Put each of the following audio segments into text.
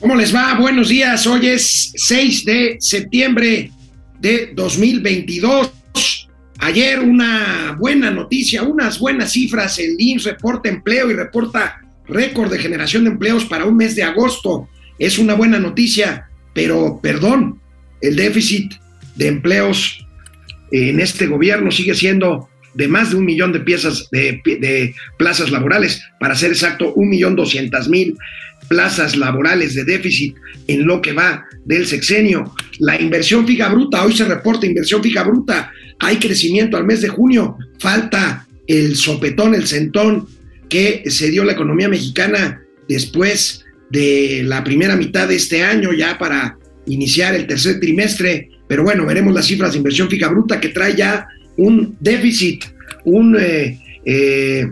¿Cómo les va? Buenos días. Hoy es 6 de septiembre de 2022. Ayer una buena noticia, unas buenas cifras. El INS reporta empleo y reporta récord de generación de empleos para un mes de agosto. Es una buena noticia, pero perdón, el déficit de empleos en este gobierno sigue siendo de más de un millón de piezas de, de plazas laborales, para ser exacto, un millón doscientas mil plazas laborales de déficit en lo que va del sexenio. La inversión fija bruta, hoy se reporta inversión fija bruta, hay crecimiento al mes de junio, falta el sopetón, el centón que se dio la economía mexicana después de la primera mitad de este año, ya para iniciar el tercer trimestre, pero bueno, veremos las cifras de inversión fija bruta que trae ya un déficit, un eh, eh,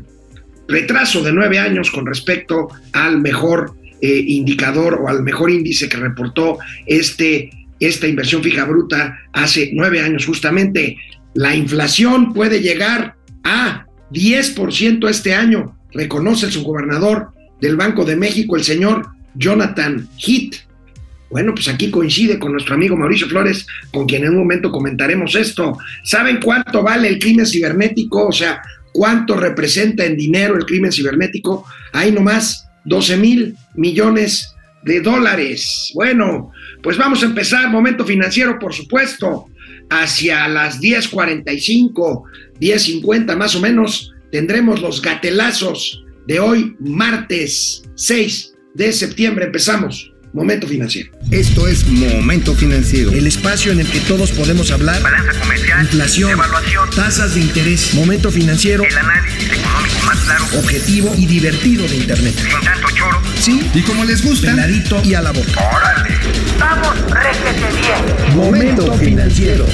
retraso de nueve años con respecto al mejor eh, indicador o al mejor índice que reportó este, esta inversión fija bruta hace nueve años justamente. La inflación puede llegar a 10% este año, reconoce el subgobernador del Banco de México, el señor Jonathan Heath. Bueno, pues aquí coincide con nuestro amigo Mauricio Flores, con quien en un momento comentaremos esto. ¿Saben cuánto vale el crimen cibernético? O sea, ¿cuánto representa en dinero el crimen cibernético? Ahí nomás, 12 mil millones de dólares. Bueno, pues vamos a empezar. Momento financiero, por supuesto. Hacia las 10.45, 10.50 más o menos, tendremos los gatelazos de hoy, martes 6 de septiembre. Empezamos. Momento Financiero. Esto es Momento Financiero. El espacio en el que todos podemos hablar. Balanza comercial. Inflación. Evaluación. Tasas de interés. Momento Financiero. El análisis económico más claro. Objetivo y divertido de Internet. Sin tanto choro. Sí. Y como les gusta, Peladito y a la boca. ¡Órale! ¡Vamos, réjete bien! Momento Financiero.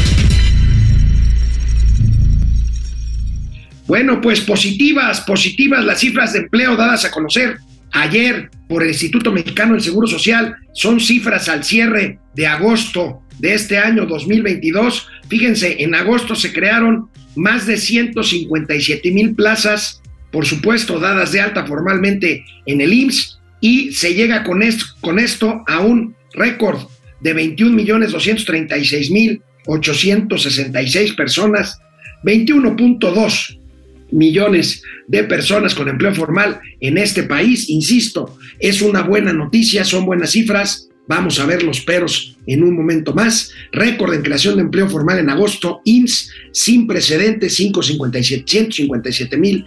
Bueno, pues positivas, positivas las cifras de empleo dadas a conocer ayer por el Instituto Mexicano del Seguro Social. Son cifras al cierre de agosto de este año 2022. Fíjense, en agosto se crearon más de 157 mil plazas, por supuesto, dadas de alta formalmente en el IMSS, y se llega con esto, a un récord de 21 millones 236 mil 866 personas, 21.2 millones de personas con empleo formal en este país. Insisto, es una buena noticia, son buenas cifras. Vamos a ver los peros en un momento más. Récord en creación de empleo formal en agosto, IMSS sin precedentes, 557, 157 mil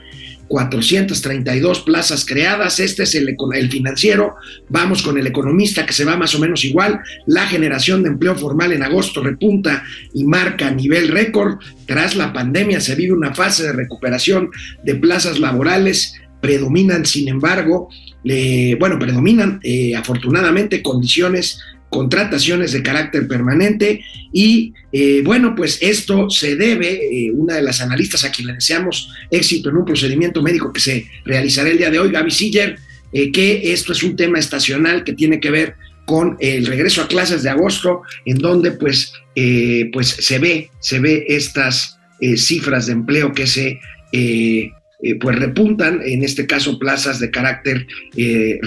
432 plazas creadas. Este es el, el, financiero. Vamos con el economista que se va más o menos igual. La generación de empleo formal en agosto repunta y marca nivel récord. Tras la pandemia se vive una fase de recuperación de plazas laborales. Predominan, sin embargo, eh, bueno, predominan eh, afortunadamente condiciones contrataciones de carácter permanente y eh, bueno, pues esto se debe, eh, una de las analistas a quien le deseamos éxito en un procedimiento médico que se realizará el día de hoy, Gaby Siller, eh, que esto es un tema estacional que tiene que ver con el regreso a clases de agosto, en donde pues, pues se ve, se ve estas cifras de empleo que se eh, pues repuntan, en este caso plazas de carácter eh,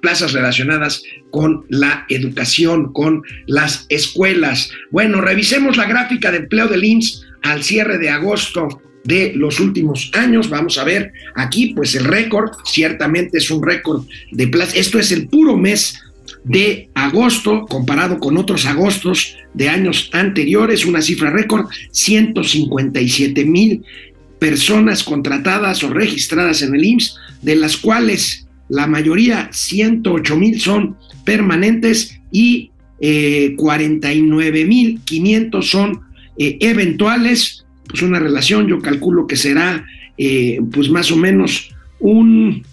plazas relacionadas con la educación, con las escuelas. Bueno, revisemos la gráfica de empleo del IMSS al cierre de agosto de los últimos años. Vamos a ver aquí, pues el récord, ciertamente es un récord de plazas. Esto es el puro mes de agosto comparado con otros agostos de años anteriores, una cifra récord, 157 mil personas contratadas o registradas en el IMSS, de las cuales la mayoría, 108 mil, son permanentes y eh, 49 mil 500 son eh, eventuales. Pues una relación, yo calculo que será eh, pues más o menos un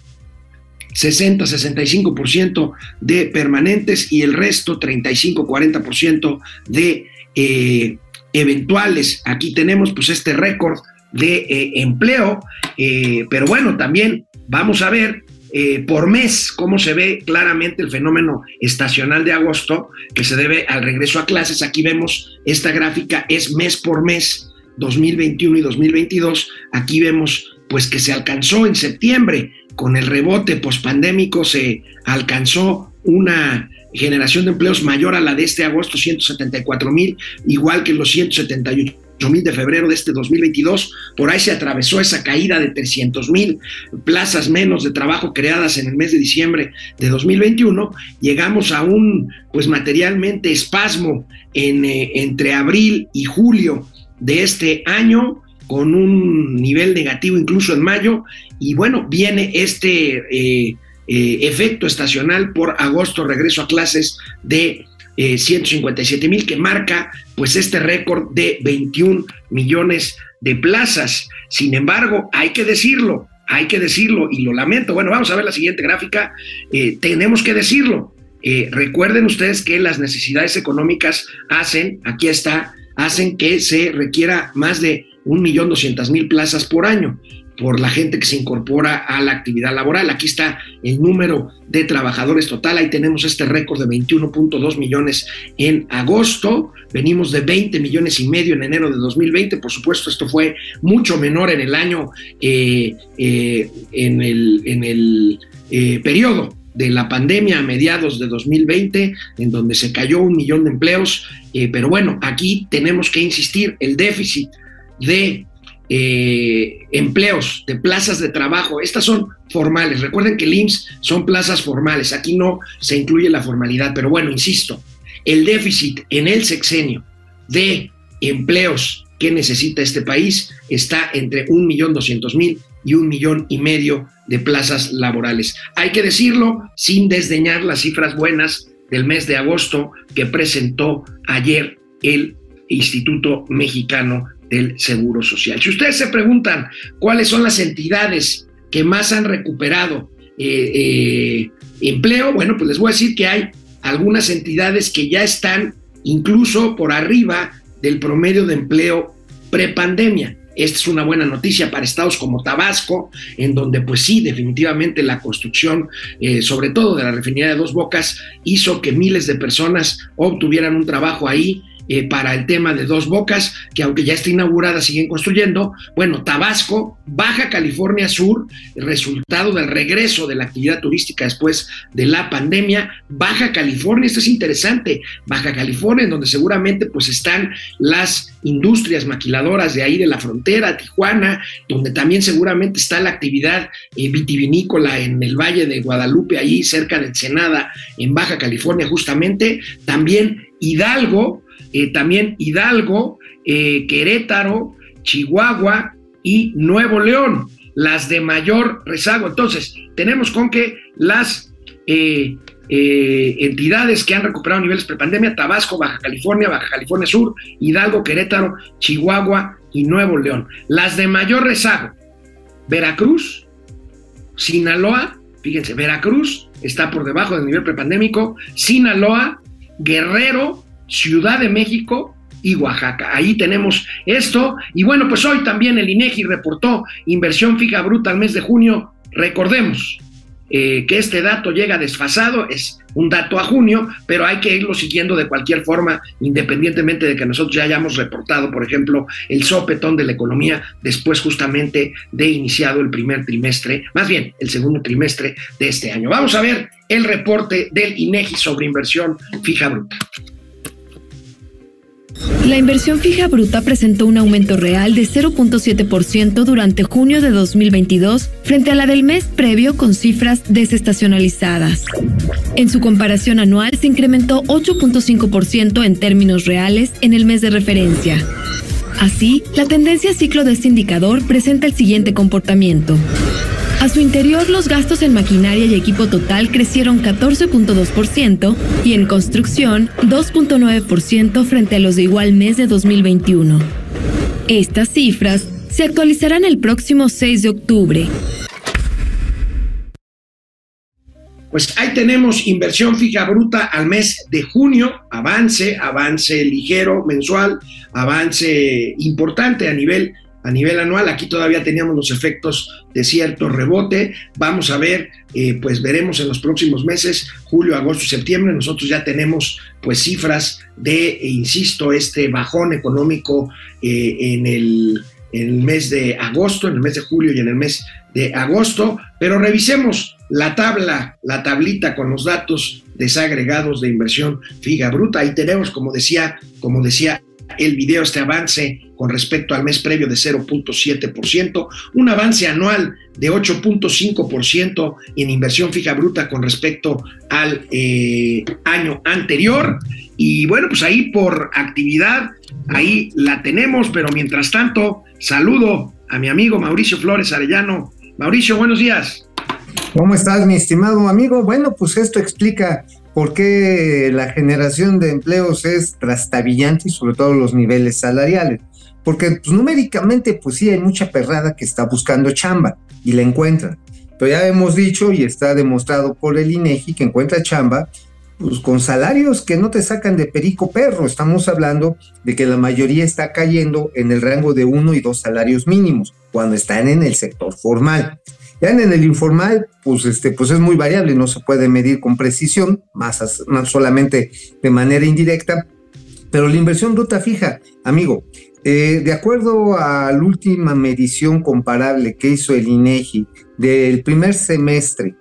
60-65% de permanentes y el resto 35-40% de eh, eventuales. Aquí tenemos pues este récord de eh, empleo, eh, pero bueno, también vamos a ver eh, por mes cómo se ve claramente el fenómeno estacional de agosto que se debe al regreso a clases. Aquí vemos esta gráfica, es mes por mes, 2021 y 2022. Aquí vemos pues que se alcanzó en septiembre con el rebote pospandémico, se alcanzó una generación de empleos mayor a la de este agosto, 174 mil, igual que los 178 mil de febrero de este 2022, por ahí se atravesó esa caída de 300 mil plazas menos de trabajo creadas en el mes de diciembre de 2021, llegamos a un, pues materialmente, espasmo en, eh, entre abril y julio de este año, con un nivel negativo incluso en mayo, y bueno, viene este eh, eh, efecto estacional por agosto, regreso a clases de 157 mil, que marca pues este récord de 21 millones de plazas. Sin embargo, hay que decirlo, hay que decirlo y lo lamento. Bueno, vamos a ver la siguiente gráfica. Eh, tenemos que decirlo. Eh, recuerden ustedes que las necesidades económicas hacen, aquí está, hacen que se requiera más de un millón doscientas mil plazas por año por la gente que se incorpora a la actividad laboral. Aquí está el número de trabajadores total. Ahí tenemos este récord de 21.2 millones en agosto. Venimos de 20 millones y medio en enero de 2020. Por supuesto, esto fue mucho menor en el año, eh, eh, en el, en el eh, periodo de la pandemia a mediados de 2020, en donde se cayó un millón de empleos. pero bueno, aquí tenemos que insistir, el déficit de eh, empleos, de plazas de trabajo. Estas son formales. Recuerden que el IMSS son plazas formales. Aquí no se incluye la formalidad. Pero bueno, insisto, el déficit en el sexenio de empleos que necesita este país está entre un millón doscientos mil y un millón y medio de plazas laborales. Hay que decirlo sin desdeñar las cifras buenas del mes de agosto que presentó ayer el Instituto Mexicano del Seguro Social. Si ustedes se preguntan cuáles son las entidades que más han recuperado eh, eh, empleo, bueno, pues les voy a decir que hay algunas entidades que ya están incluso por arriba del promedio de empleo prepandemia. Esta es una buena noticia para estados como Tabasco, en donde pues sí, definitivamente la construcción, eh, sobre todo de la refinería de Dos Bocas, hizo que miles de personas obtuvieran un trabajo ahí eh, para el tema de Dos Bocas, que aunque ya está inaugurada, siguen construyendo. Bueno, Tabasco, Baja California Sur, resultado del regreso de la actividad turística después de la pandemia. Baja California, esto es interesante, Baja California, en donde seguramente pues están las industrias maquiladoras de ahí de la frontera, Tijuana, donde también seguramente está la actividad eh, vitivinícola en el Valle de Guadalupe, ahí cerca de Ensenada, en Baja California justamente. También Hidalgo, eh, también Hidalgo, eh, Querétaro, Chihuahua y Nuevo León, las de mayor rezago. Entonces, tenemos con que las eh, entidades que han recuperado niveles prepandemia, Tabasco, Baja California, Baja California Sur, Hidalgo, Querétaro, Chihuahua y Nuevo León. Las de mayor rezago, Veracruz, Sinaloa, fíjense, Veracruz está por debajo del nivel prepandémico, Sinaloa, Guerrero, Ciudad de México y Oaxaca. Ahí tenemos esto. Y bueno, pues hoy también el INEGI reportó inversión fija bruta al mes de junio. Recordemos eh, que este dato llega desfasado, es un dato a junio, pero hay que irlo siguiendo de cualquier forma, independientemente de que nosotros ya hayamos reportado, por ejemplo, el sopetón de la economía después justamente de iniciado el primer trimestre, más bien el segundo trimestre de este año. Vamos a ver el reporte del INEGI sobre inversión fija bruta. La inversión fija bruta presentó un aumento real de 0.7% durante junio de 2022 frente a la del mes previo con cifras desestacionalizadas. En su comparación anual se incrementó 8.5% en términos reales en el mes de referencia. Así, la tendencia ciclo de este indicador presenta el siguiente comportamiento. A su interior, los gastos en maquinaria y equipo total crecieron 14.2% y en construcción 2.9% frente a los de igual mes de 2021. Estas cifras se actualizarán el próximo 6 de octubre. Pues ahí tenemos inversión fija bruta al mes de junio, avance, avance ligero mensual, avance importante a nivel a nivel anual. Aquí todavía teníamos los efectos de cierto rebote. Vamos a ver, eh, pues veremos en los próximos meses, julio, agosto septiembre. Nosotros ya tenemos pues cifras de, e insisto, este bajón económico eh, en, el, en el mes de agosto, en el mes de julio y en el mes de agosto. Pero revisemos la tabla, la tablita con los datos desagregados de inversión fija bruta. Ahí tenemos, como decía, como decía el video, este avance con respecto al mes previo de 0.7%, un avance anual de 8.5% en inversión fija bruta con respecto al eh, año anterior. Y bueno, pues ahí por actividad, ahí la tenemos, pero mientras tanto, saludo a mi amigo Mauricio Flores Arellano. Mauricio, buenos días. ¿Cómo estás, mi estimado amigo? Bueno, pues esto explica por qué la generación de empleos es trastabillante y sobre todo los niveles salariales. Porque pues, numéricamente, pues sí, hay mucha perrada que está buscando chamba y la encuentra. Pero ya hemos dicho y está demostrado por el INEGI que encuentra chamba pues con salarios que no te sacan de perico perro. Estamos hablando de que la mayoría está cayendo en el rango de uno y dos salarios mínimos cuando están en el sector formal. Ya en el informal, pues, este, pues es muy variable, no se puede medir con precisión, más, más solamente de manera indirecta, pero la inversión bruta fija, amigo, eh, de acuerdo a la última medición comparable que hizo el INEGI del primer semestre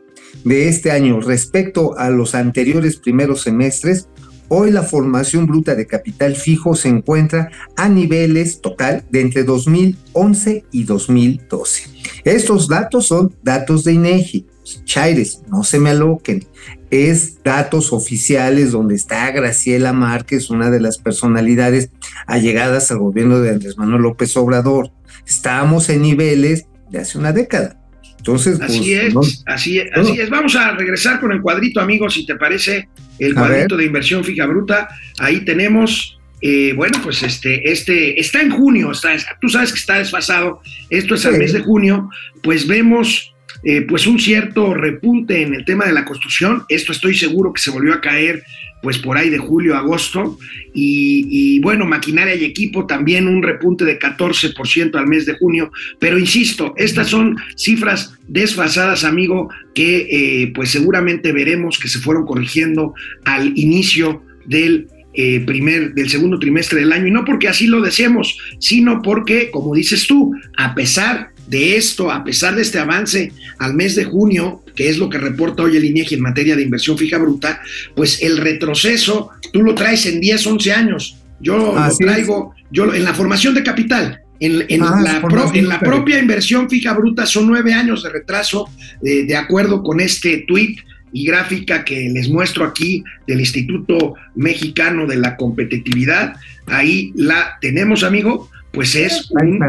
de este año respecto a los anteriores primeros semestres, hoy la formación bruta de capital fijo se encuentra a niveles total de entre 2011 y 2012. Estos datos son datos de INEGI. Chaires, no se me aloquen. Es datos oficiales donde está Graciela Márquez, una de las personalidades allegadas al gobierno de Andrés Manuel López Obrador. Estamos en niveles de hace una década. Entonces, así pues, es, así es, así es. Vamos a regresar con el cuadrito, amigos, si te parece, el cuadrito de inversión fija bruta. Ahí tenemos, eh, bueno, pues este, este, está en junio, está, tú sabes que está desfasado, esto es al mes de junio, pues vemos eh, pues un cierto repunte en el tema de la construcción. Esto estoy seguro que se volvió a caer pues por ahí de julio, agosto. Y, bueno, maquinaria y equipo también un repunte de 14% al mes de junio. Pero insisto, estas son cifras desfasadas, amigo, que eh, pues seguramente veremos que se fueron corrigiendo al inicio del eh, primer, del segundo trimestre del año, y no porque así lo deseemos, sino porque, como dices tú, a pesar de esto, a pesar de este avance al mes de junio, que es lo que reporta hoy el INEGI en materia de inversión fija bruta, pues el retroceso tú lo traes en 10, 11 años. Yo lo traigo, yo en la formación de capital, en, ah, la, en la, propia inversión fija bruta son nueve años de retraso, eh, de acuerdo con este tweet y gráfica que les muestro aquí del Instituto Mexicano de la Competitividad. Ahí la tenemos, amigo, pues es un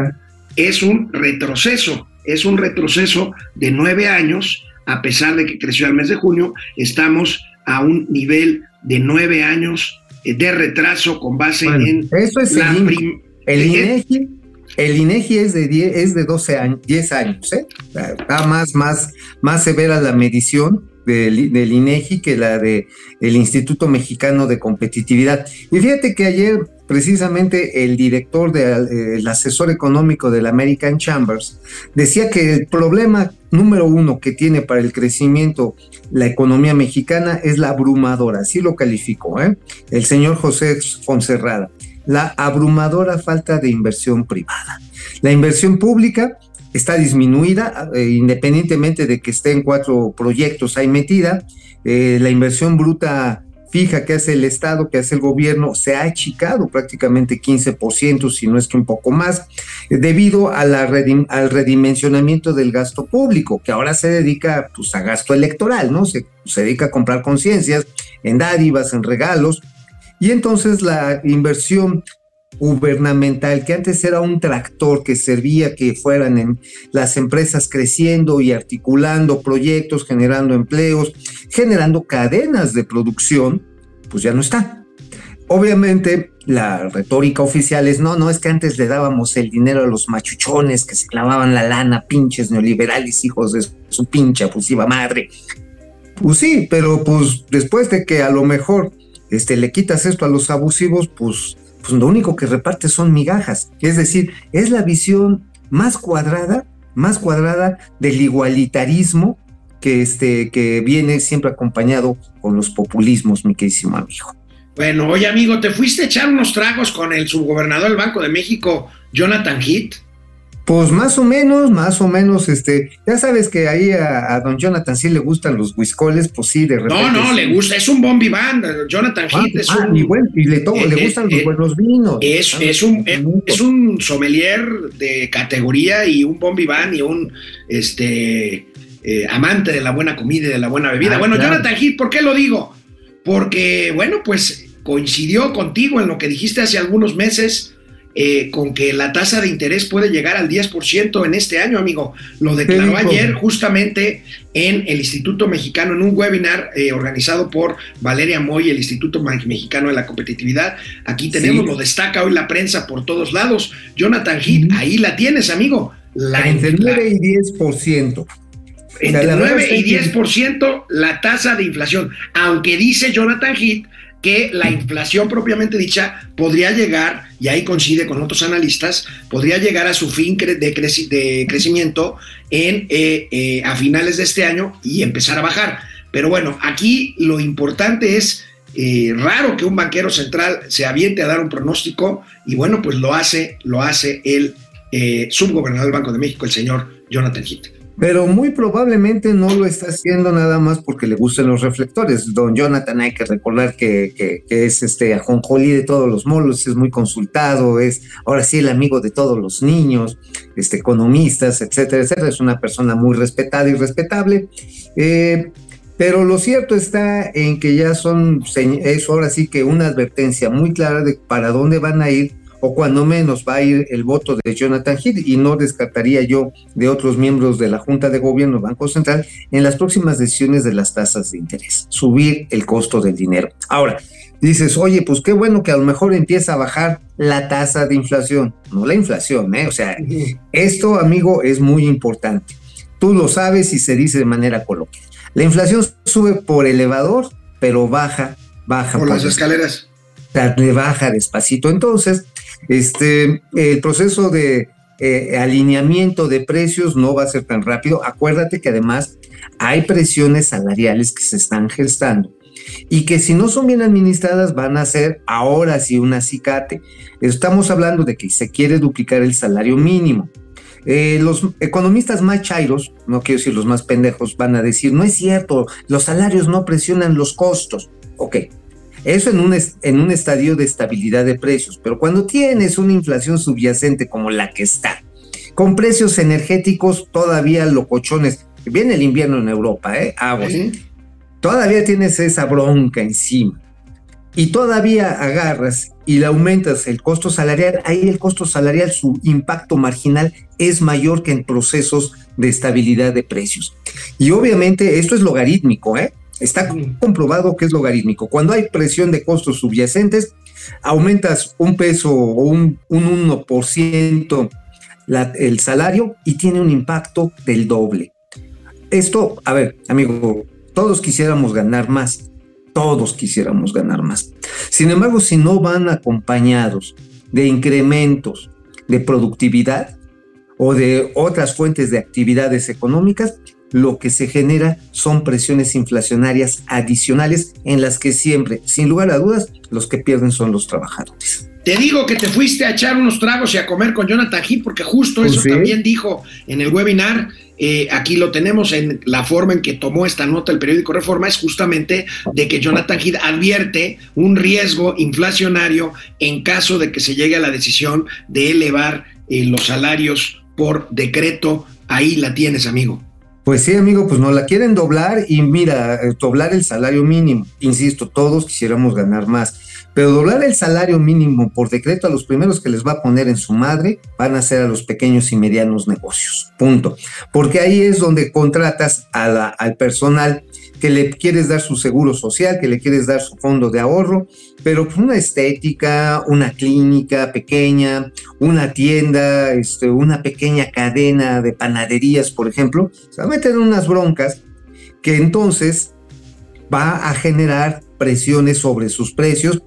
es un retroceso, es un retroceso de nueve años, a pesar de que creció al mes de junio, estamos a un nivel de nueve años eh, de retraso con base en eso es el, el INEGI. El INEGI es de 10, es de 12 años, 10 años, ¿eh? Está más, más, más severa la medición del, del, INEGI que la el Instituto Mexicano de Competitividad. Y fíjate que ayer precisamente el director del asesor económico del American Chambers, decía que el problema número uno que tiene para el crecimiento la economía mexicana es la abrumadora, así lo calificó ¿eh? el señor José Fonserrada, la abrumadora falta de inversión privada. La inversión pública está disminuida, eh, independientemente de que esté en cuatro proyectos ahí metida, eh, la inversión bruta fija que hace el Estado, que hace el gobierno, se ha achicado prácticamente 15%, si no es que un poco más, debido a al redimensionamiento del gasto público, que ahora se dedica pues, a gasto electoral, ¿no? Se, se dedica a comprar conciencias en dádivas, en regalos, y entonces la inversión gubernamental, que antes era un tractor que servía que fueran en las empresas creciendo y articulando proyectos, generando empleos, generando cadenas de producción, pues ya no está. Obviamente la retórica oficial es, no, no, es que antes le dábamos el dinero a los machuchones que se clavaban la lana, pinches neoliberales, hijos de su pinche abusiva madre. Pues sí, pero pues después de que a lo mejor este, le quitas esto a los abusivos, pues pues lo único que reparte son migajas. Es decir, es la visión más cuadrada, más cuadrada del igualitarismo que, este, que viene siempre acompañado con los populismos, mi queridísimo amigo. Bueno, oye amigo, ¿te fuiste a echar unos tragos con el subgobernador del Banco de México, Jonathan Heath? Pues más o menos, más o menos, este, ya sabes que ahí a, don Jonathan sí le gustan los whiskoles, pues sí, de repente. No, no, le gusta, es un bombi band, Jonathan ah, Heath es ah, un. Y, bueno, y le, eh, le gustan los eh, buenos vinos. Es, es, un, es, un sommelier de categoría y un bombi band y un este eh, amante de la buena comida y de la buena bebida. Ah, bueno, Jonathan Heath, ¿por qué lo digo? Porque, bueno, pues coincidió contigo en lo que dijiste hace algunos meses eh, con que la tasa de interés puede llegar al 10% en este año, amigo. Lo declaró ayer justamente en el Instituto Mexicano, en un webinar eh, organizado por Valeria Moy, el Instituto Mexicano de la Competitividad. Aquí tenemos, lo destaca hoy la prensa por todos lados. Jonathan Heath, ahí la tienes, amigo. La, entre 9 y 10%. Entre 9 y 10% la tasa de inflación, aunque dice Jonathan Heath que la inflación propiamente dicha podría llegar, y ahí coincide con otros analistas, podría llegar a su fin de, crecimiento en, eh, eh, a finales de este año y empezar a bajar. Pero bueno, aquí lo importante es eh, raro que un banquero central se aviente a dar un pronóstico y bueno, pues lo hace, lo hace el subgobernador del Banco de México, el señor Jonathan Heath pero muy probablemente no lo está haciendo nada más porque le gusten los reflectores. Don Jonathan, hay que recordar que, que, es este ajonjolí de todos los molos, es muy consultado, es ahora sí el amigo de todos los niños, este, economistas, etcétera, etcétera. Es una persona muy respetada y respetable. Eh, pero lo cierto está en que ya son, es ahora sí que una advertencia muy clara de para dónde van a ir o cuando menos va a ir el voto de Jonathan Heath y no descartaría yo de otros miembros de la Junta de Gobierno Banco Central en las próximas decisiones de las tasas de interés, subir el costo del dinero. Ahora, dices, oye, pues qué bueno que a lo mejor empieza a bajar la tasa de inflación, no la inflación, ¿eh? O sea, esto, amigo, es muy importante. Tú lo sabes y se dice de manera coloquial. La inflación sube por elevador, pero baja, baja por, las escaleras. Le baja despacito. Entonces, este, el proceso de eh, alineamiento de precios no va a ser tan rápido. Acuérdate que además hay presiones salariales que se están gestando y que si no son bien administradas van a ser ahora sí un acicate. Estamos hablando de que se quiere duplicar el salario mínimo. Eh, los economistas más chairos, no quiero decir los más pendejos, van a decir, no es cierto, los salarios no presionan los costos. Ok, eso en un, en un estadio de estabilidad de precios, pero cuando tienes una inflación subyacente como la que está, con precios energéticos todavía locochones, viene el invierno en Europa, ¿eh? Aguas. Todavía tienes esa bronca encima. Y todavía agarras y le aumentas el costo salarial, ahí el costo salarial, su impacto marginal es mayor que en procesos de estabilidad de precios. Y obviamente esto es logarítmico, ¿eh? Está comprobado que es logarítmico. Cuando hay presión de costos subyacentes, aumentas un peso o un, un 1% el salario y tiene un impacto del doble. Esto, a ver, amigo, todos quisiéramos ganar más, todos quisiéramos ganar más. Sin embargo, si no van acompañados de incrementos de productividad o de otras fuentes de actividades económicas, lo que se genera son presiones inflacionarias adicionales en las que siempre, sin lugar a dudas, los que pierden son los trabajadores. Te digo que te fuiste a echar unos tragos y a comer con Jonathan Heath, porque justo pues eso también dijo en el webinar. Eh, aquí lo tenemos en la forma en que tomó esta nota el periódico Reforma, es justamente de que Jonathan Heath advierte un riesgo inflacionario en caso de que se llegue a la decisión de elevar eh, los salarios por decreto. Ahí la tienes, amigo. Pues sí, amigo, pues no la quieren doblar y mira, eh, doblar el salario mínimo. Insisto, todos quisiéramos ganar más, pero doblar el salario mínimo por decreto a los primeros que les va a poner en su madre van a ser a los pequeños y medianos negocios. Punto. Porque ahí es donde contratas al personal que le quieres dar su seguro social, que le quieres dar su fondo de ahorro, pero una estética, una clínica pequeña, una tienda, este, una pequeña cadena de panaderías, por ejemplo, se va a meter en unas broncas que entonces va a generar presiones sobre sus precios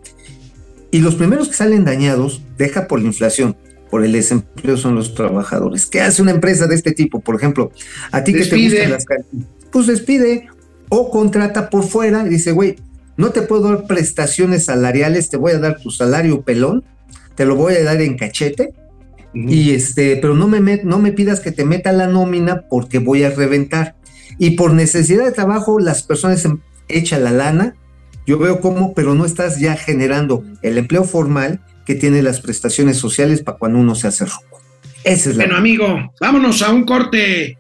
y los primeros que salen dañados, deja por la inflación, por el desempleo son los trabajadores. ¿Qué hace una empresa de este tipo? Por ejemplo, a ti que te gustan las pues despide o contrata por fuera y dice, güey, no te puedo dar prestaciones salariales, te voy a dar tu salario pelón, te lo voy a dar en cachete Y este, pero no me, met- no me pidas que te meta la nómina porque voy a reventar. Y por necesidad de trabajo, las personas echan la lana. Yo veo cómo, pero no estás ya generando el empleo formal que tiene las prestaciones sociales para cuando uno se hace ruco. Esa es la. Bueno, amigo, vámonos a un corte.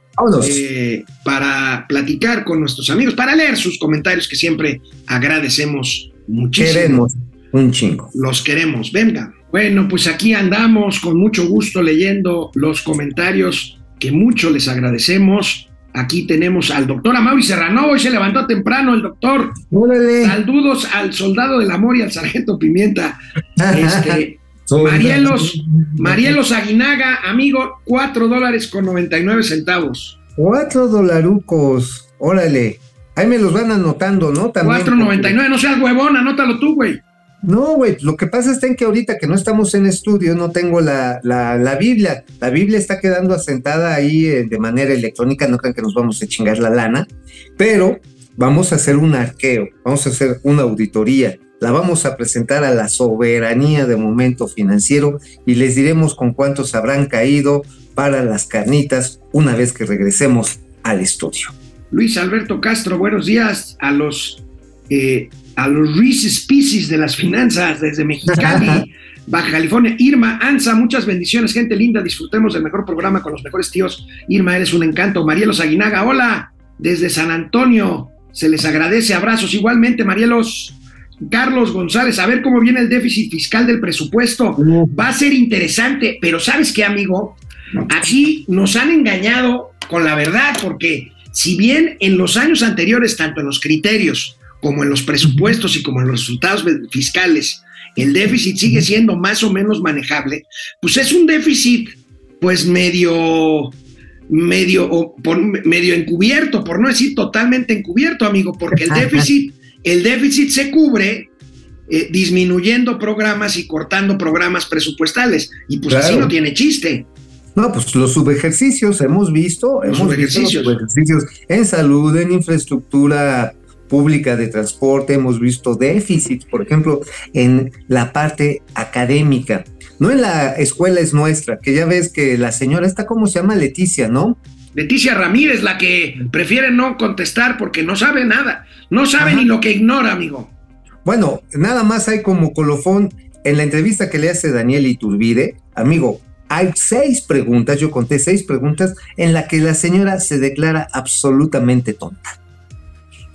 Eh, para platicar con nuestros amigos, para leer sus comentarios que siempre agradecemos muchísimo. Queremos un chingo. Los queremos, venga. Bueno, pues aquí andamos con mucho gusto leyendo los comentarios que mucho les agradecemos. Aquí tenemos al doctor Amaury Serrano, hoy se levantó temprano el doctor. Saludos al soldado del amor y al sargento Pimienta. Este, Marielos, Marielos Aguinaga, amigo, 4 dólares con 99 centavos. Cuatro dolarucos. Órale. Ahí me los van anotando, ¿no? También. 4.99, no seas huevón, anótalo tú, güey. No, güey, lo que pasa está en que ahorita que no estamos en estudio, no tengo la, la, la Biblia. La Biblia está quedando asentada ahí eh, de manera electrónica, no crean que nos vamos a chingar la lana, pero vamos a hacer un arqueo, vamos a hacer una auditoría, la vamos a presentar a la soberanía de momento financiero y les diremos con cuántos habrán caído para las carnitas una vez que regresemos al estudio. Luis Alberto Castro, buenos días a los eh, a los de las finanzas desde Mexicali, Baja California. Irma Anza, muchas bendiciones, gente linda. Disfrutemos del mejor programa con los mejores tíos. Irma, eres un encanto. Marielos Aguinaga, hola, desde San Antonio. Se les agradece, abrazos. Igualmente, Marielos. Carlos González, a ver cómo viene el déficit fiscal del presupuesto. Va a ser interesante, pero ¿sabes qué, amigo? Aquí nos han engañado con la verdad, porque si bien en los años anteriores, tanto en los criterios como en los presupuestos y como en los resultados fiscales, el déficit sigue siendo más o menos manejable, pues es un déficit pues medio medio o por, medio encubierto, por no decir totalmente encubierto, amigo, porque el déficit el déficit se cubre eh, disminuyendo programas y cortando programas presupuestales y pues Claro. así no tiene chiste. No, pues los subejercicios hemos visto, Los hemos visto los subejercicios. en salud, en infraestructura pública de transporte, hemos visto déficits, por ejemplo, en la parte académica. No en la escuela es nuestra, que ya ves que la señora está, ¿cómo se llama? Leticia, ¿no? Leticia Ramírez, la que prefiere no contestar porque no sabe nada, no sabe Ajá. ni lo que ignora, amigo. Bueno, nada más hay como colofón en la entrevista que le hace Daniel Iturbide, amigo, hay seis preguntas, yo conté seis preguntas en la que la señora se declara absolutamente tonta.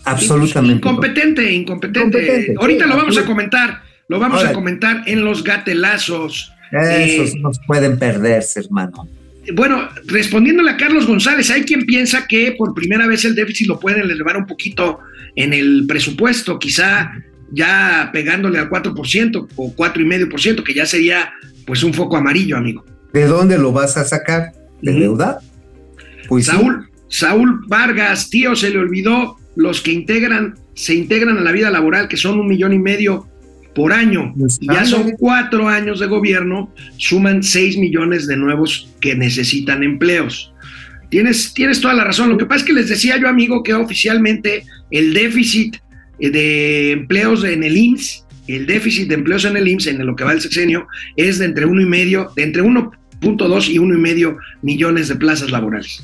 Absolutamente. tonta. Incompetente, incompetente. Incompetente, Ahorita sí, lo vamos a comentar, lo vamos a comentar en los gatelazos. Esos Eh, nos pueden perderse, hermano. Bueno, respondiéndole a Carlos González, hay quien piensa que por primera vez el déficit lo pueden elevar un poquito en el presupuesto, quizá ya pegándole al 4% o 4,5%, que ya sería pues un foco amarillo, amigo. ¿De dónde lo vas a sacar? ¿De deuda? Pues sí. Saúl, Saúl Vargas, tío, se le olvidó los que integran, se integran a la vida laboral, que son un millón y medio por año. Pues, Y ya son cuatro años de gobierno, suman seis millones de nuevos que necesitan empleos. Tienes, tienes toda la razón. Lo que pasa es que les decía yo, amigo, que oficialmente el déficit eh, de empleos en el IMSS, el déficit de empleos en el IMSS, en lo que va el sexenio, es de entre uno y medio, de entre 1.2 y uno y medio millones de plazas laborales.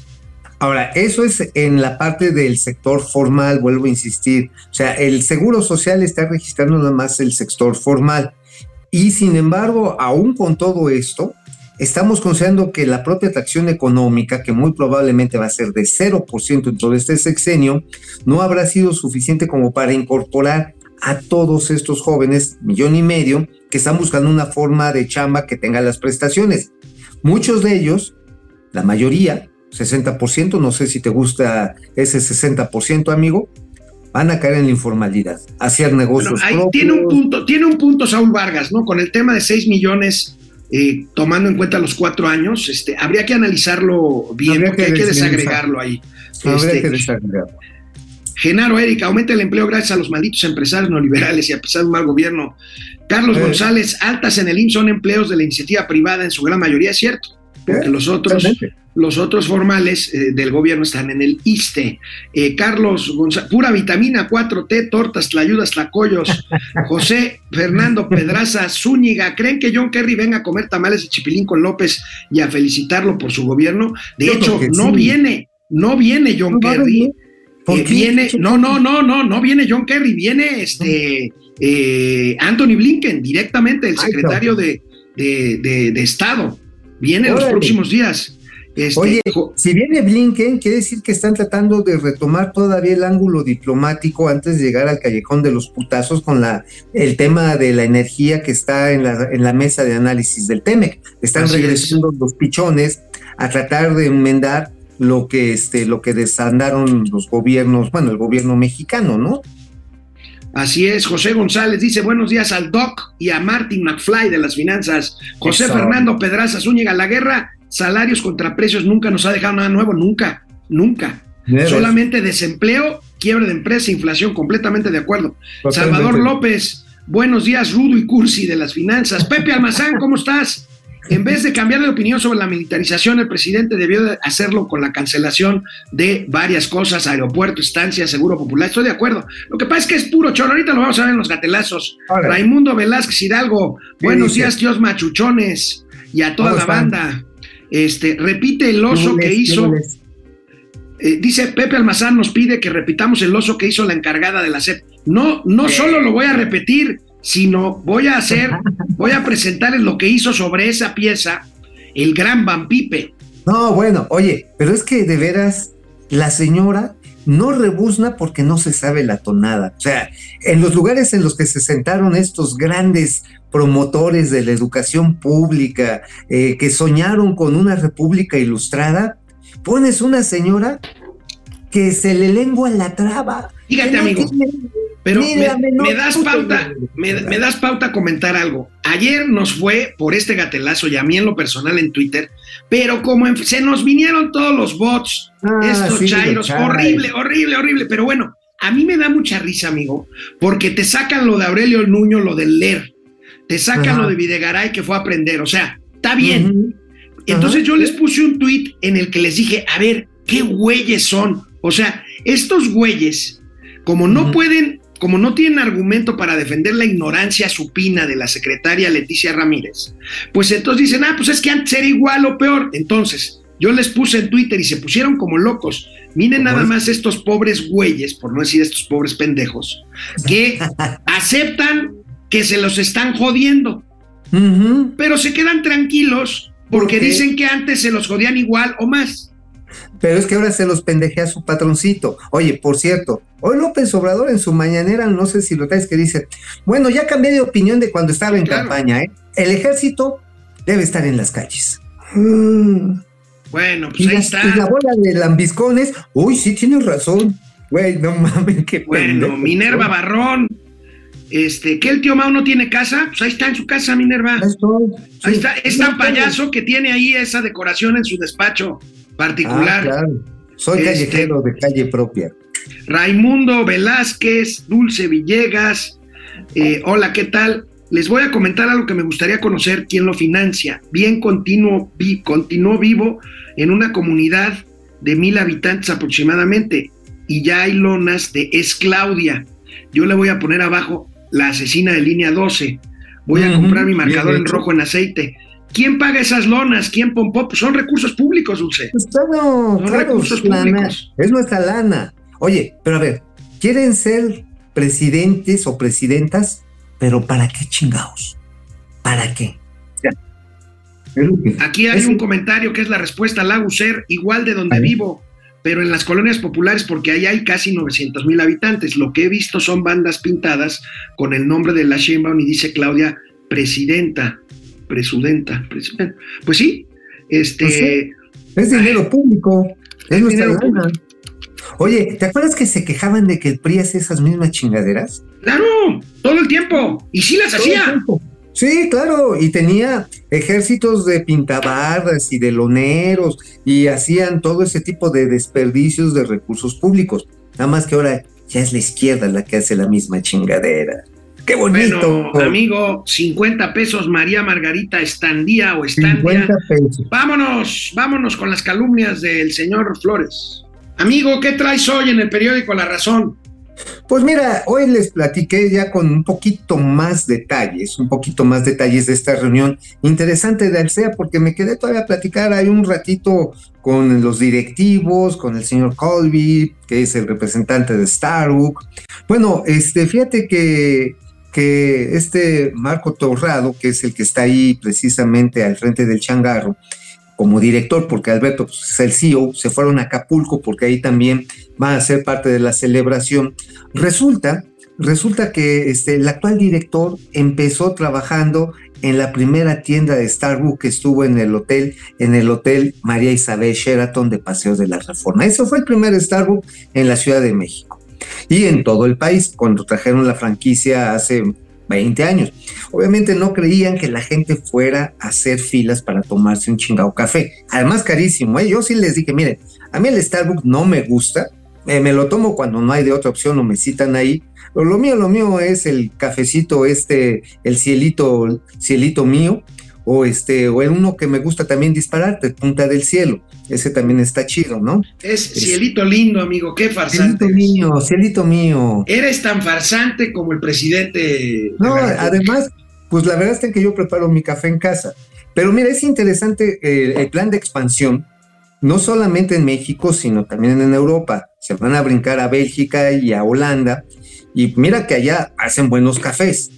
Ahora, eso es en la parte del sector formal, vuelvo a insistir. O sea, el seguro social está registrando nada más el sector formal. Y sin embargo, aún con todo esto, estamos considerando que la propia atracción económica, que muy probablemente va a ser de 0% en todo este sexenio, no habrá sido suficiente como para incorporar a todos estos jóvenes, millón y medio, que están buscando una forma de chamba que tenga las prestaciones. Muchos de ellos, la mayoría, 60%, no sé si te gusta ese 60%, amigo, van a caer en la informalidad, hacer negocios Bueno, ahí propios. tiene un punto, tiene un punto Saúl Vargas, ¿no? Con el tema de 6 millones, eh, tomando en cuenta los cuatro años, este, habría que analizarlo bien, Habría porque que hay que desagregarlo ahí. Habría Este, que desagregar. Genaro Erika, aumenta el empleo gracias a los malditos empresarios neoliberales y a pesar de un mal gobierno. Carlos Eh. González, altas en el IMSS son empleos de la iniciativa privada en su gran mayoría, es cierto, porque Eh, los otros, Totalmente. Los otros formales eh, del gobierno están en el ISTE. Eh, Carlos González, pura vitamina 4T, tortas, tlayudas, tlacoyos. José Fernando Pedraza Zúñiga, ¿creen que John Kerry venga a comer tamales de chipilín con López y a felicitarlo por su gobierno? De Yo hecho, no sí. viene, no viene John No Kerry. venir. ¿Por Eh, viene, no, no, no, no, no viene John Kerry, viene este eh, Anthony Blinken, directamente, el secretario de, de, de- de Estado. Viene en los próximos días. Este, Oye, si viene Blinken, quiere decir que están tratando de retomar todavía el ángulo diplomático antes de llegar al callejón de los putazos con la, el tema de la energía que está en la, en la mesa de análisis del TEMEC. Están Así regresando los pichones a tratar de enmendar lo que, este, lo que desandaron los gobiernos, bueno, el gobierno mexicano, ¿no? Así es, José González dice buenos días al Doc y a Martin McFly de las finanzas. José Eso. Fernando Pedraza Zúñiga, la guerra, salarios contra precios nunca nos ha dejado nada nuevo, nunca, nunca. Solamente desempleo, quiebre de empresa, inflación, completamente de acuerdo. Totalmente. Salvador López, buenos días, Rudo y Cursi de las finanzas. Pepe Almazán, ¿cómo estás? En vez de cambiar de opinión sobre la militarización, el presidente debió de hacerlo con la cancelación de varias cosas, aeropuerto, estancia, seguro popular. Estoy de acuerdo. Lo que pasa es que es puro choro. Ahorita lo vamos a ver en los gatelazos. Órale. Raimundo Velázquez Hidalgo, ¿Qué buenos dice? días, tíos machuchones, y a toda ¿Cómo la están? banda. Este, repite el oso ¿Qué que hizo. Eh, dice Pepe Almazán nos pide que repitamos el oso que hizo la encargada de la SEP. No, no solo lo voy a repetir, sino voy a hacer, voy a presentarles lo que hizo sobre esa pieza el gran Van Pipe. No, bueno, oye, pero es que de veras la señora no rebuzna porque no se sabe la tonada. O sea, en los lugares en los que se sentaron estos grandes promotores de la educación pública, eh, que soñaron con una república ilustrada, pones una señora que se le lengua la traba. Fíjate, no amigo, Pero me, das pauta, me, me das pauta a comentar algo. Ayer nos fue por este gatelazo y a mí en lo personal en Twitter, pero como en- se nos vinieron todos los bots, Ah, estos sí, chairos. horrible, horrible, horrible. Pero bueno, a mí me da mucha risa, amigo, porque te sacan lo de Aurelio Nuño, lo del leer, te sacan Ajá. lo de Videgaray que fue a aprender, o sea, está bien. Entonces Ajá. yo les puse un tweet en el que les dije, a ver, ¿qué güeyes son? O sea, estos güeyes, como no pueden, como no tienen argumento para defender la ignorancia supina de la secretaria Leticia Ramírez, pues entonces dicen, ah, pues es que antes era igual o peor. Entonces, yo les puse en Twitter y se pusieron como locos. Miren ¿Cómo nada es? más estos pobres güeyes, por no decir estos pobres pendejos, que aceptan que se los están jodiendo pero se quedan tranquilos ¿Por porque dicen que antes se los jodían igual o más. Pero es que ahora se los pendejea su patroncito. Oye, por cierto, hoy López Obrador en su mañanera, no sé si lo traes, que dice, bueno, ya cambié de opinión de cuando estaba en Claro. campaña, ¿eh? El ejército debe estar en las calles. Mm. Bueno, pues Y, ahí las- está. y la bola de lambiscones, uy, sí tienes razón. Güey, no mames, qué Bueno, pendejo. Minerva Barrón. Este, que el tío Mao no tiene casa, pues ahí está en su casa, Minerva. Ahí estoy. Ahí Sí. está, es tan payaso que tiene ahí esa decoración en su despacho Ah, particular. claro. Soy Este- callejero de calle propia. Raimundo Velázquez, Dulce Villegas. eh, hola, ¿qué tal? Les voy a comentar algo que me gustaría conocer quién lo financia. Bien continuo, vi, continuó vivo en una comunidad de mil habitantes aproximadamente y ya hay lonas de Es Claudia. Yo le voy a poner abajo la asesina de línea 12. Voy a comprar mi marcador en rojo en aceite. ¿Quién paga esas lonas? ¿Quién pompó? Pues son recursos públicos, Dulce. Pues claro, Son claro, recursos es lana, públicos. es nuestra lana. Oye, pero a ver, ¿quieren ser presidentes o presidentas? Pero ¿para qué chingados? ¿Para qué? Aquí hay es un comentario que es la respuesta al Ser, igual de donde vivo, pero en las colonias populares, porque ahí hay casi 900 mil habitantes. Lo que he visto son bandas pintadas con el nombre de la Sheinbaum y dice Claudia, presidenta, presudenta, presidenta. Pues sí, este, Pues sí. Es dinero público, es, Es nuestra dinero lana. Oye, ¿te acuerdas que se quejaban de que el PRI hace esas mismas chingaderas? claro, todo el tiempo. Y sí las Todo el hacía. tiempo. Sí, claro, y tenía ejércitos de pintabarras y de loneros y hacían todo ese tipo de desperdicios de recursos públicos. Nada más que ahora ya es la izquierda la que hace la misma chingadera. ¡Qué bonito! Bueno, amigo, 50 pesos María Margarita Estandía o Estandia. 50 pesos. Vámonos, vámonos con las calumnias del señor Flores. Amigo, ¿qué traes hoy en el periódico La Razón? Pues mira, hoy les platiqué ya con un poquito más detalles, un poquito más detalles de esta reunión interesante de Alsea, porque me quedé todavía a platicar ahí un ratito con los directivos, con el señor Colby, que es el representante de Starbucks. Bueno, este, fíjate que, que este Marco Torrado, que es el que está ahí precisamente al frente del changarro, como director, porque Alberto pues, es el CEO, se fueron a Acapulco porque ahí también van a ser parte de la celebración. Resulta, resulta que este, el actual director empezó trabajando en la primera tienda de Starbucks que estuvo en el hotel, en el hotel María Isabel Sheraton de Paseos de la Reforma. Ese fue el primer Starbucks en la Ciudad de México y en todo el país, cuando trajeron la franquicia hace 20 años. Obviamente no creían que la gente fuera a hacer filas para tomarse un chingado café. Además carísimo, ¿eh? yo sí les dije, miren, a mí el Starbucks no me gusta, eh, me lo tomo cuando no hay de otra opción o me citan ahí, lo mío, lo mío es el cafecito este, el cielito, cielito mío, o este, o el uno que me gusta también dispararte, Punta del Cielo. Ese también está chido, ¿no? Es cielito lindo, amigo, qué farsante. Cielito mío, cielito mío. Eres tan farsante como el presidente. No, además, pues la verdad es que yo preparo mi café en casa. Pero mira, es interesante eh, el plan de expansión, no solamente en México, sino también en Europa. Se van a brincar a Bélgica y a Holanda. Y mira que allá hacen buenos cafés.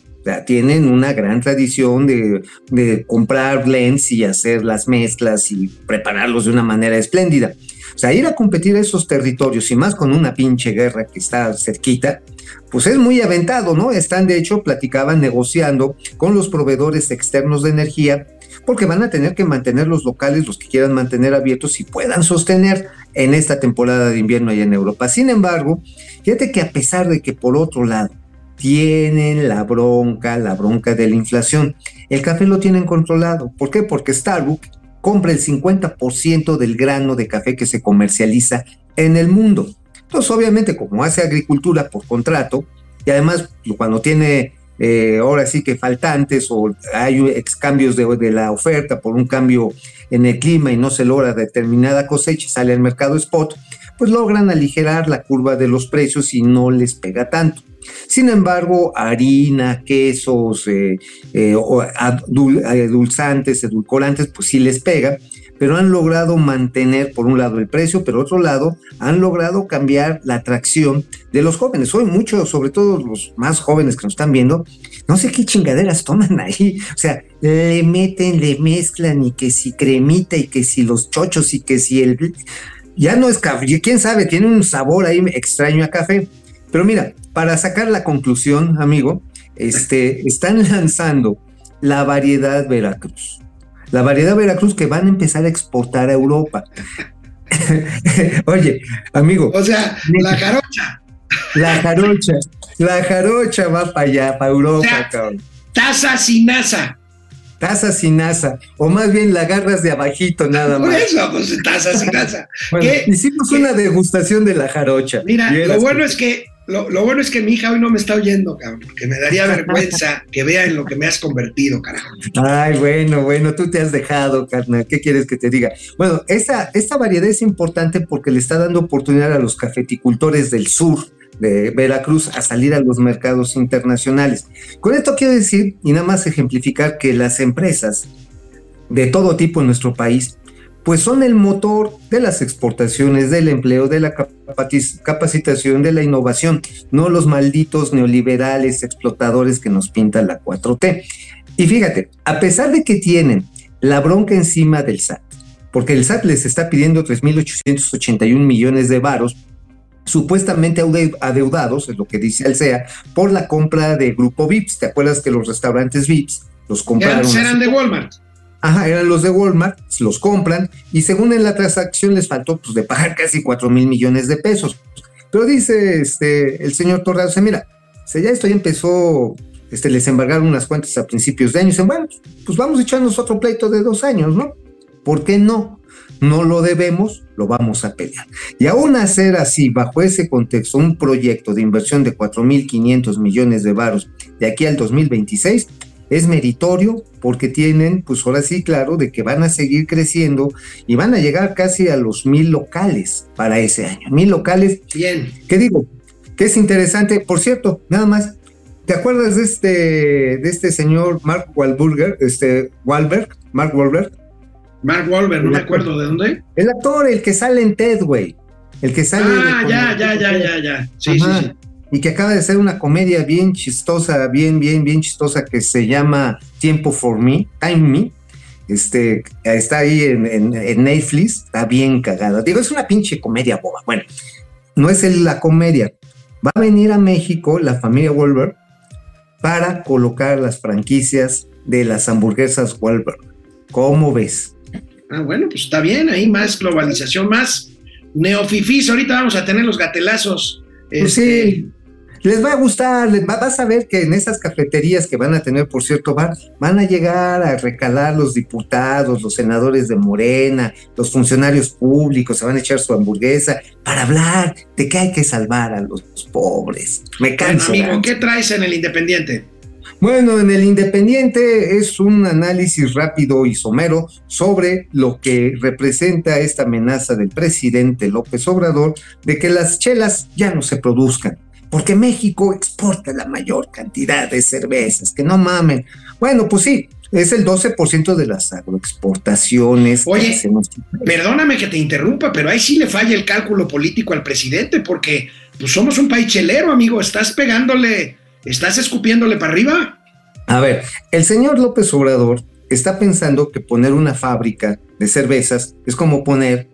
Tienen una gran tradición de, comprar blends y hacer las mezclas y prepararlos de una manera espléndida. O sea, ir a competir a esos territorios y más con una pinche guerra que está cerquita, pues es muy aventado, ¿no? Están, de hecho, platicaban negociando con los proveedores externos de energía, porque van a tener que mantener los locales, los que quieran mantener abiertos y puedan sostener en esta temporada de invierno allá en Europa. Sin embargo, fíjate que a pesar de que por otro lado tienen la bronca, la bronca de la inflación, el café lo tienen controlado. ¿Por qué? Porque Starbucks compra el 50% del grano de café que se comercializa en el mundo. Entonces, obviamente, como hace agricultura por contrato, y además cuando tiene eh, ahora sí que faltantes o hay cambios de, de, la oferta por un cambio en el clima y no se logra determinada cosecha y sale al mercado spot, pues logran aligerar la curva de los precios y no les pega tanto. Sin embargo, harina, quesos, eh, eh, adulzantes, edulcorantes, pues sí les pega, pero han logrado mantener por un lado el precio, pero otro lado han logrado cambiar la atracción de los jóvenes. Hoy muchos, sobre todo los más jóvenes que nos están viendo, no sé qué chingaderas toman ahí. O sea, le meten, le mezclan y que si cremita y que si los chochos y que si el... Ya no es café, quién sabe, tiene un sabor ahí extraño a café. Pero mira, para sacar la conclusión, amigo, este, están lanzando la variedad Veracruz. La variedad Veracruz que van a empezar a exportar a Europa. Oye, amigo. O sea, la jarocha. La jarocha. La jarocha va para allá, para Europa, O sea, cabrón. Taza sin asa. Taza sin asa. O más bien la agarras de abajito nada Por más. eso, pues taza sin asa. Bueno, hicimos ¿Qué? una degustación de la jarocha. Mira, lo bueno que- es que lo, lo bueno es que mi hija hoy no me está oyendo, cabrón, porque me daría vergüenza que vea en lo que me has convertido, carajo. Ay, bueno, bueno, tú te has dejado, carnal. ¿Qué quieres que te diga? Bueno, esta, esta variedad es importante porque le está dando oportunidad a los cafeticultores del sur de Veracruz a salir a los mercados internacionales. Con esto quiero decir, y nada más ejemplificar, que las empresas de todo tipo en nuestro país, pues son el motor de las exportaciones, del empleo, de la capaci- capacitación, de la innovación, no los malditos neoliberales explotadores que nos pinta la 4T. Y fíjate, a pesar de que tienen la bronca encima del SAT, porque el SAT les está pidiendo 3.881 millones de varos, supuestamente adeudados, es lo que dice Alsea, por la compra de Grupo VIPS. ¿Te acuerdas que los restaurantes VIPS los compraron? Eran, eran de Walmart. Ajá, eran los de Walmart, los compran y según en la transacción les faltó pues, de pagar casi 4 mil millones de pesos. Pero dice este, el señor Torrado, dice, mira, ya esto ya empezó, este, les embargaron unas cuentas a principios de año, dicen, bueno, pues vamos a echarnos otro pleito de dos años, ¿no? ¿Por qué no? no lo debemos, lo vamos a pelear. Y aún hacer así, bajo ese contexto, un proyecto de inversión de 4.500 millones de varos de aquí al 2026, es meritorio porque tienen, pues ahora sí, claro, de que van a seguir creciendo y van a llegar casi a los mil locales para ese año. Mil locales. Bien. ¿Qué digo? Que es interesante. Por cierto, nada más, ¿te acuerdas de este, de este señor Mark Wahlberg, este Wahlberg, Mark Wahlberg? Mark Wahlberg, no me acuerdo de dónde. El actor, el que sale en Ted, güey. El que sale. Ah, ya, ya, ya, ya, ya. Sí, sí, sí y que acaba de hacer una comedia bien chistosa, bien, bien, bien chistosa que se llama Tiempo for Me, Time Me. Este, está ahí en, en, Netflix, está bien cagada. Digo, es una pinche comedia boba. Bueno, no es la comedia. Va a venir a México la familia Wolver para colocar las franquicias de las hamburguesas Wolver. ¿Cómo ves? Ah, bueno, pues está bien, ahí más globalización, más neofifís. Ahorita vamos a tener los gatelazos. Pues sí, este, les va a gustar, les vas a ver que en esas cafeterías que van a tener, por cierto, van, van a llegar a recalar los diputados, los senadores de Morena, los funcionarios públicos, se van a echar su hamburguesa para hablar de que hay que salvar a los pobres. Me canso. amigo, ¿qué traes en el Independiente? Bueno, en el Independiente es un análisis rápido y somero sobre lo que representa esta amenaza del presidente López Obrador de que las chelas ya no se produzcan porque México exporta la mayor cantidad de cervezas, que no mamen. Bueno, pues sí, es el 12% de las agroexportaciones. Oye, perdóname que te interrumpa, pero ahí sí le falla el cálculo político al presidente, porque pues somos un país chelero, amigo, estás pegándole, estás escupiéndole para arriba. A ver, el señor López Obrador está pensando que poner una fábrica de cervezas es como poner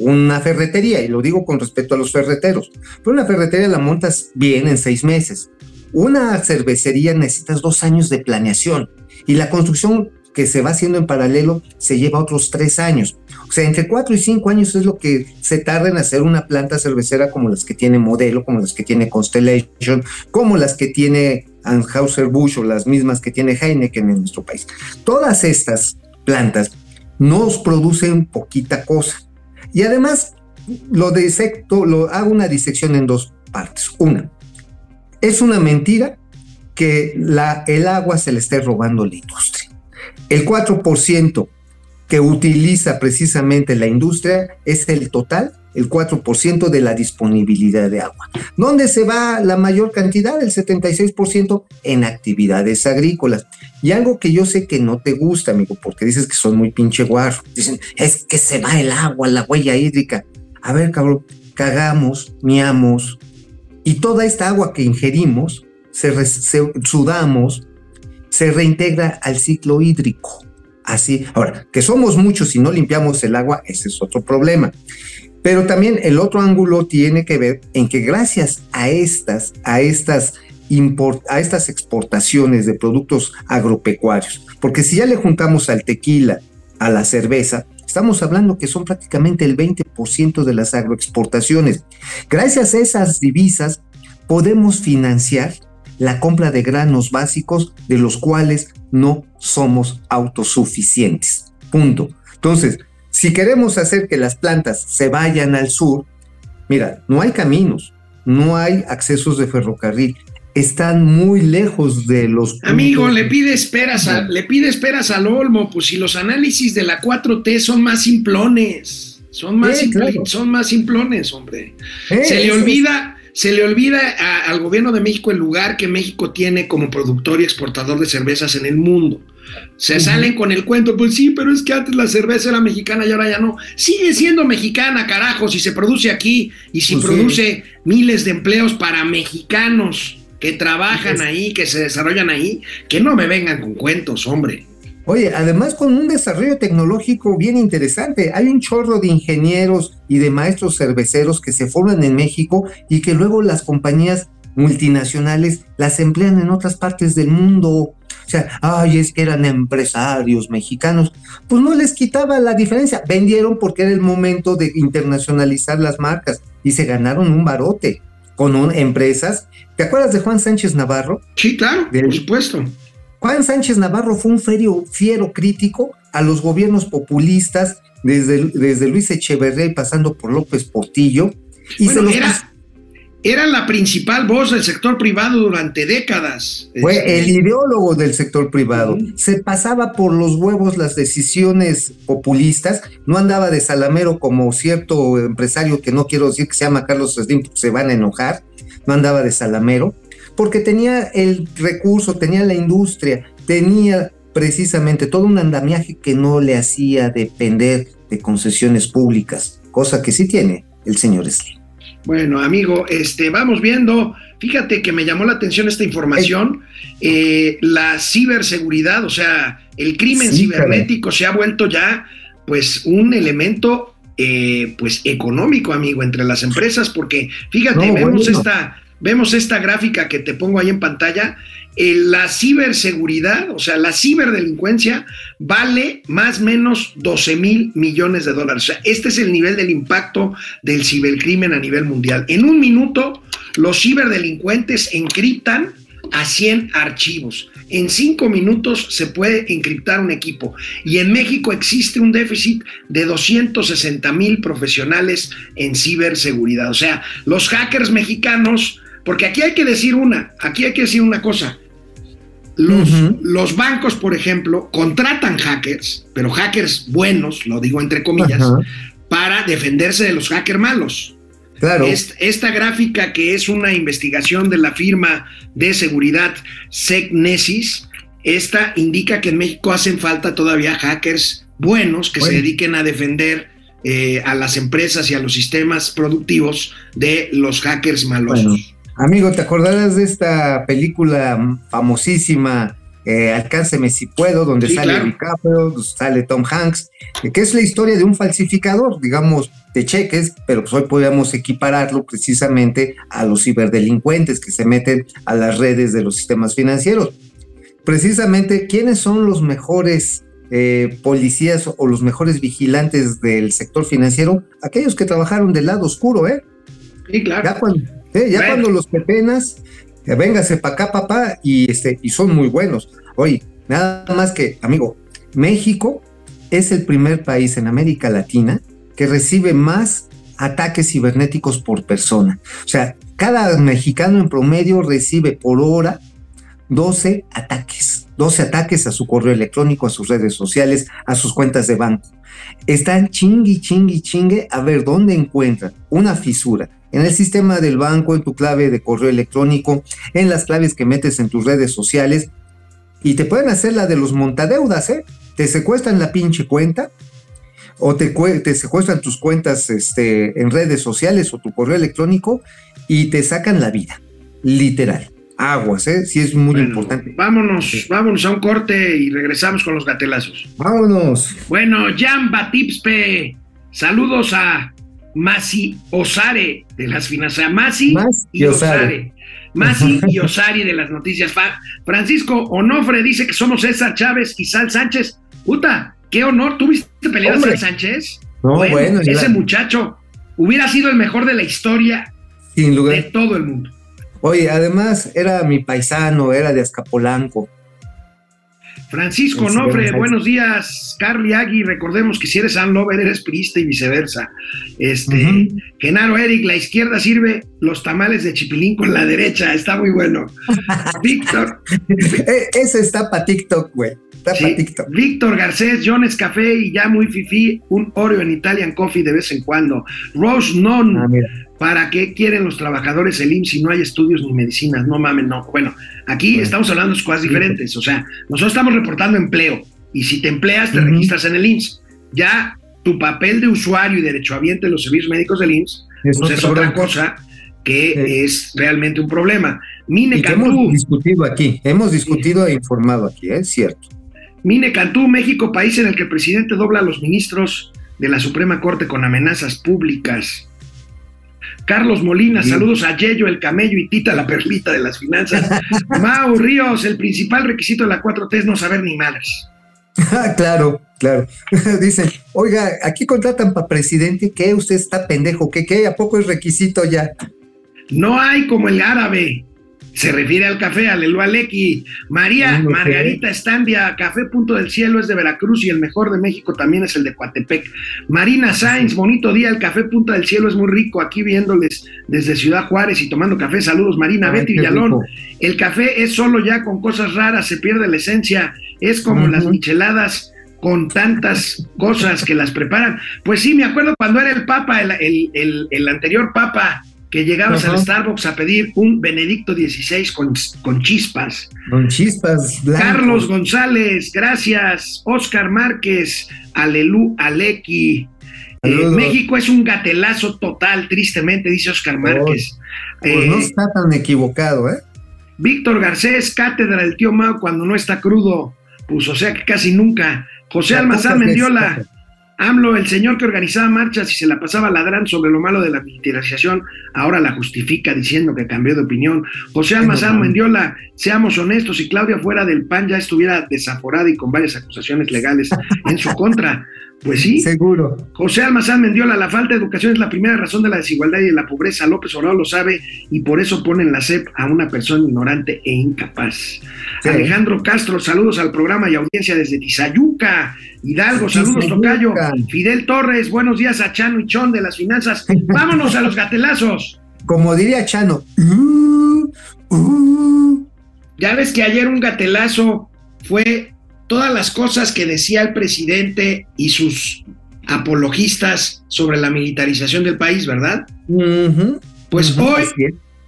una ferretería, y lo digo con respecto a los ferreteros, pero una ferretería la montas bien en seis meses. Una cervecería necesitas dos años de planeación y la construcción que se va haciendo en paralelo se lleva otros tres años. O sea, entre cuatro y cinco años es lo que se tarda en hacer una planta cervecera como las que tiene Modelo, como las que tiene Constellation, como las que tiene Anheuser-Busch o las mismas que tiene Heineken en nuestro país. Todas estas plantas nos producen poquita cosa. Y además, lo disecto, lo hago una disección en dos partes. Una, es una mentira que el agua se le esté robando a la industria. El 4% que utiliza precisamente la industria es el total, el 4% de la disponibilidad de agua. ¿Dónde se va la mayor cantidad? El 76% en actividades agrícolas. Y algo que yo sé que no te gusta, amigo, porque dices que son muy pinche guarro. Dicen, es que se va el agua, la huella hídrica. A ver, cabrón, cagamos, miamos, y toda esta agua que ingerimos, se sudamos, se reintegra al ciclo hídrico así. Ahora, que somos muchos y no limpiamos el agua, ese es otro problema. Pero también el otro ángulo tiene que ver en que gracias a estas, a estas, a estas exportaciones de productos agropecuarios, porque si ya le juntamos al tequila, a la cerveza, estamos hablando que son prácticamente el 20% de las agroexportaciones. Gracias a esas divisas podemos financiar la compra de granos básicos de los cuales no somos autosuficientes. Punto. Entonces, si queremos hacer que las plantas se vayan al sur, mira, no hay caminos, no hay accesos de ferrocarril, están muy lejos de los... Amigo, le pide esperas, le pide esperas al Olmo, pues si los análisis de la 4T son más simplones, son más, son más simplones, hombre. Se le olvida se le olvida al gobierno de México el lugar que México tiene como productor y exportador de cervezas en el mundo. Se salen con el cuento, pues sí, pero es que antes la cerveza era mexicana y ahora ya no. Sigue siendo mexicana, carajo, si se produce aquí y si pues produce miles de empleos para mexicanos que trabajan ahí, que se desarrollan ahí, que no me vengan con cuentos, hombre. Oye, además con un desarrollo tecnológico bien interesante. Hay un chorro de ingenieros y de maestros cerveceros que se forman en México y que luego las compañías multinacionales las emplean en otras partes del mundo. O sea, ay, es que eran empresarios mexicanos. Pues no les quitaba la diferencia. Vendieron porque era el momento de internacionalizar las marcas y se ganaron un barote con empresas. ¿Te acuerdas de Juan Sánchez Navarro? Sí, claro, por supuesto. Juan Sánchez Navarro fue un fiero crítico a los gobiernos populistas, desde, desde Luis Echeverría y pasando por López Portillo. Y Bueno, se los era, era la principal voz del sector privado durante décadas. Fue Este, el ideólogo del sector privado. Se pasaba por los huevos las decisiones populistas. No andaba de salamero como cierto empresario que no quiero decir que se llama Carlos Slim, porque se van a enojar. No andaba de salamero, porque tenía el recurso, tenía la industria, tenía precisamente todo un andamiaje que no le hacía depender de concesiones públicas, cosa que sí tiene el señor Slim. Bueno, amigo, este, vamos viendo. Fíjate que me llamó la atención esta información. eh, la ciberseguridad, o sea, el crimen Sí, cibernético se ha vuelto ya, pues, un elemento, eh, pues, económico, amigo, entre las empresas, porque fíjate, No, vemos bueno. esta, vemos esta gráfica que te pongo ahí en pantalla. eh, la ciberseguridad, o sea, la ciberdelincuencia vale más o menos 12 mil millones de dólares. O sea, este es el nivel del impacto del cibercrimen a nivel mundial. En un minuto, los ciberdelincuentes encriptan a 100 archivos. En cinco minutos se puede encriptar un equipo. Y en México existe un déficit de 260 mil profesionales en ciberseguridad. O sea, los hackers mexicanos, porque aquí hay que decir una, aquí hay que decir una cosa. Los, bancos, por ejemplo, contratan hackers, pero hackers buenos, lo digo entre comillas, para defenderse de los hackers malos. Claro. Est- esta gráfica que es una investigación de la firma de seguridad SecNesis, esta indica que en México hacen falta todavía hackers buenos que se dediquen a defender eh, a las empresas y a los sistemas productivos de los hackers malosos. Bueno. Amigo, ¿te acordarás de esta película famosísima, eh, Alcánceme si puedo, donde Sí, sale claro. DiCaprio, sale Tom Hanks, eh, que es la historia de un falsificador, digamos, de cheques, pero pues hoy podríamos equipararlo precisamente a los ciberdelincuentes que se meten a las redes de los sistemas financieros. Precisamente, ¿quiénes son los mejores eh, policías o los mejores vigilantes del sector financiero? Aquellos que trabajaron del lado oscuro, ¿eh? Sí, claro. Ya cuando, eh, ya Bueno. cuando los pepenas, eh, véngase para acá, papá, y, este, y son muy buenos. Oye, nada más que, amigo, México es el primer país en América Latina que recibe más ataques cibernéticos por persona. O sea, cada mexicano en promedio recibe por hora 12 ataques. 12 ataques a su correo electrónico, a sus redes sociales, a sus cuentas de banco. Están chingui, chingui, chingue a ver dónde encuentran una fisura en el sistema del banco, en tu clave de correo electrónico, en las claves que metes en tus redes sociales. Y te pueden hacer la de los montadeudas, ¿eh? Te secuestran la pinche cuenta o te, te secuestran tus cuentas este, en redes sociales o tu correo electrónico y te sacan la vida, literal. Aguas, ¿eh? Sí es muy Bueno, importante. Vámonos, vámonos a un corte y regresamos con los gatelazos. Vámonos. Bueno, Jan Batipspe, saludos a Masi Osare de las finanzas. Masi Mas y Osare. Osare. Masi y Osari de las noticias. Francisco Onofre dice que somos César Chávez y Sal Sánchez. Puta, qué honor. ¿Tuviste pelear a. Sal Sánchez? No, bueno, ya- ese muchacho hubiera sido el mejor de la historia sin de todo el mundo. Oye, además era mi paisano, era de Azcapolanco. Francisco señor buenos días. Carly Agui, recordemos que si eres Sam Lover, eres priista y viceversa. Este. Genaro Eric, la izquierda sirve los tamales de chipilín con la derecha, está muy bueno. Víctor, Eh, ese está para TikTok, güey. Está sí, para TikTok. Víctor Garcés, Jones Café y ya muy fifí, un Oreo en Italian Coffee de vez en cuando. Rose Non, Ah, mira. ¿Para qué quieren los trabajadores el IMSS si no hay estudios ni medicinas? No mames, no. Bueno, aquí Bueno. estamos hablando de cosas diferentes. O sea, nosotros estamos reportando empleo y si te empleas, te registras en el IMSS. Ya tu papel de usuario y derechohabiente de los servicios médicos del IMSS Es pues es otra cosa que es realmente un problema. Mine Cantú, hemos discutido aquí, hemos discutido e informado aquí, es cierto. Mine Cantú, México, país en el que el presidente dobla a los ministros de la Suprema Corte con amenazas públicas. Carlos Molina, saludos a Yello, el camello y Tita, la perlita de las finanzas. Mau Ríos, el principal requisito de la 4T es no saber ni madres. Ah, claro, claro. Dicen, oiga, aquí contratan para presidente, ¿qué? Usted está pendejo, ¿qué? ¿Qué? ¿A poco es requisito ya? No hay como el árabe. Se refiere al café, aleluya Aleki. María No, no sé. Margarita Estandia, Café Punto del Cielo es de Veracruz y el mejor de México también es el de Coatepec. Marina Sainz, bonito día, el Café Punta del Cielo es muy rico, aquí viéndoles desde Ciudad Juárez y tomando café. Saludos, Marina. Ay, Betty Villalón, rico. el café es solo ya con cosas raras, se pierde la esencia, es como las micheladas con tantas cosas que las preparan. Pues sí, me acuerdo cuando era el Papa, el, el- el- el anterior Papa, que llegabas Ajá. al Starbucks a pedir un Benedicto XVI con, con chispas. Con chispas blancas. Carlos González, gracias. Oscar Márquez, Alelu Aleki. Eh. México es un gatelazo total, tristemente, dice Oscar Márquez. Pues Eh, no está tan equivocado, ¿eh? Víctor Garcés, cátedra del tío Mao cuando no está crudo. Pues o sea que casi nunca. José La Almazán Mendiola, AMLO, el señor que organizaba marchas y se la pasaba ladrando sobre lo malo de la militarización, ahora la justifica diciendo que cambió de opinión. José Almazán no. Mendiola, seamos honestos, si Claudia fuera del PAN ya estuviera desaforada y con varias acusaciones legales en su contra. Pues sí, Seguro. José Almazán Mendiola, la falta de educación es la primera razón de la desigualdad y de la pobreza. López Obrador lo sabe y por eso pone en la SEP a una persona ignorante e incapaz. Sí. Alejandro Castro, saludos al programa y audiencia desde Tizayuca. Hidalgo, saludos Tizayuca. Tocayo. Fidel Torres, buenos días a Chano y Chon de las finanzas. Vámonos a los gatelazos. Como diría Chano. "Uh, uh". Ya ves que ayer un gatelazo fue todas las cosas que decía el presidente y sus apologistas sobre la militarización del país, ¿verdad? Pues hoy,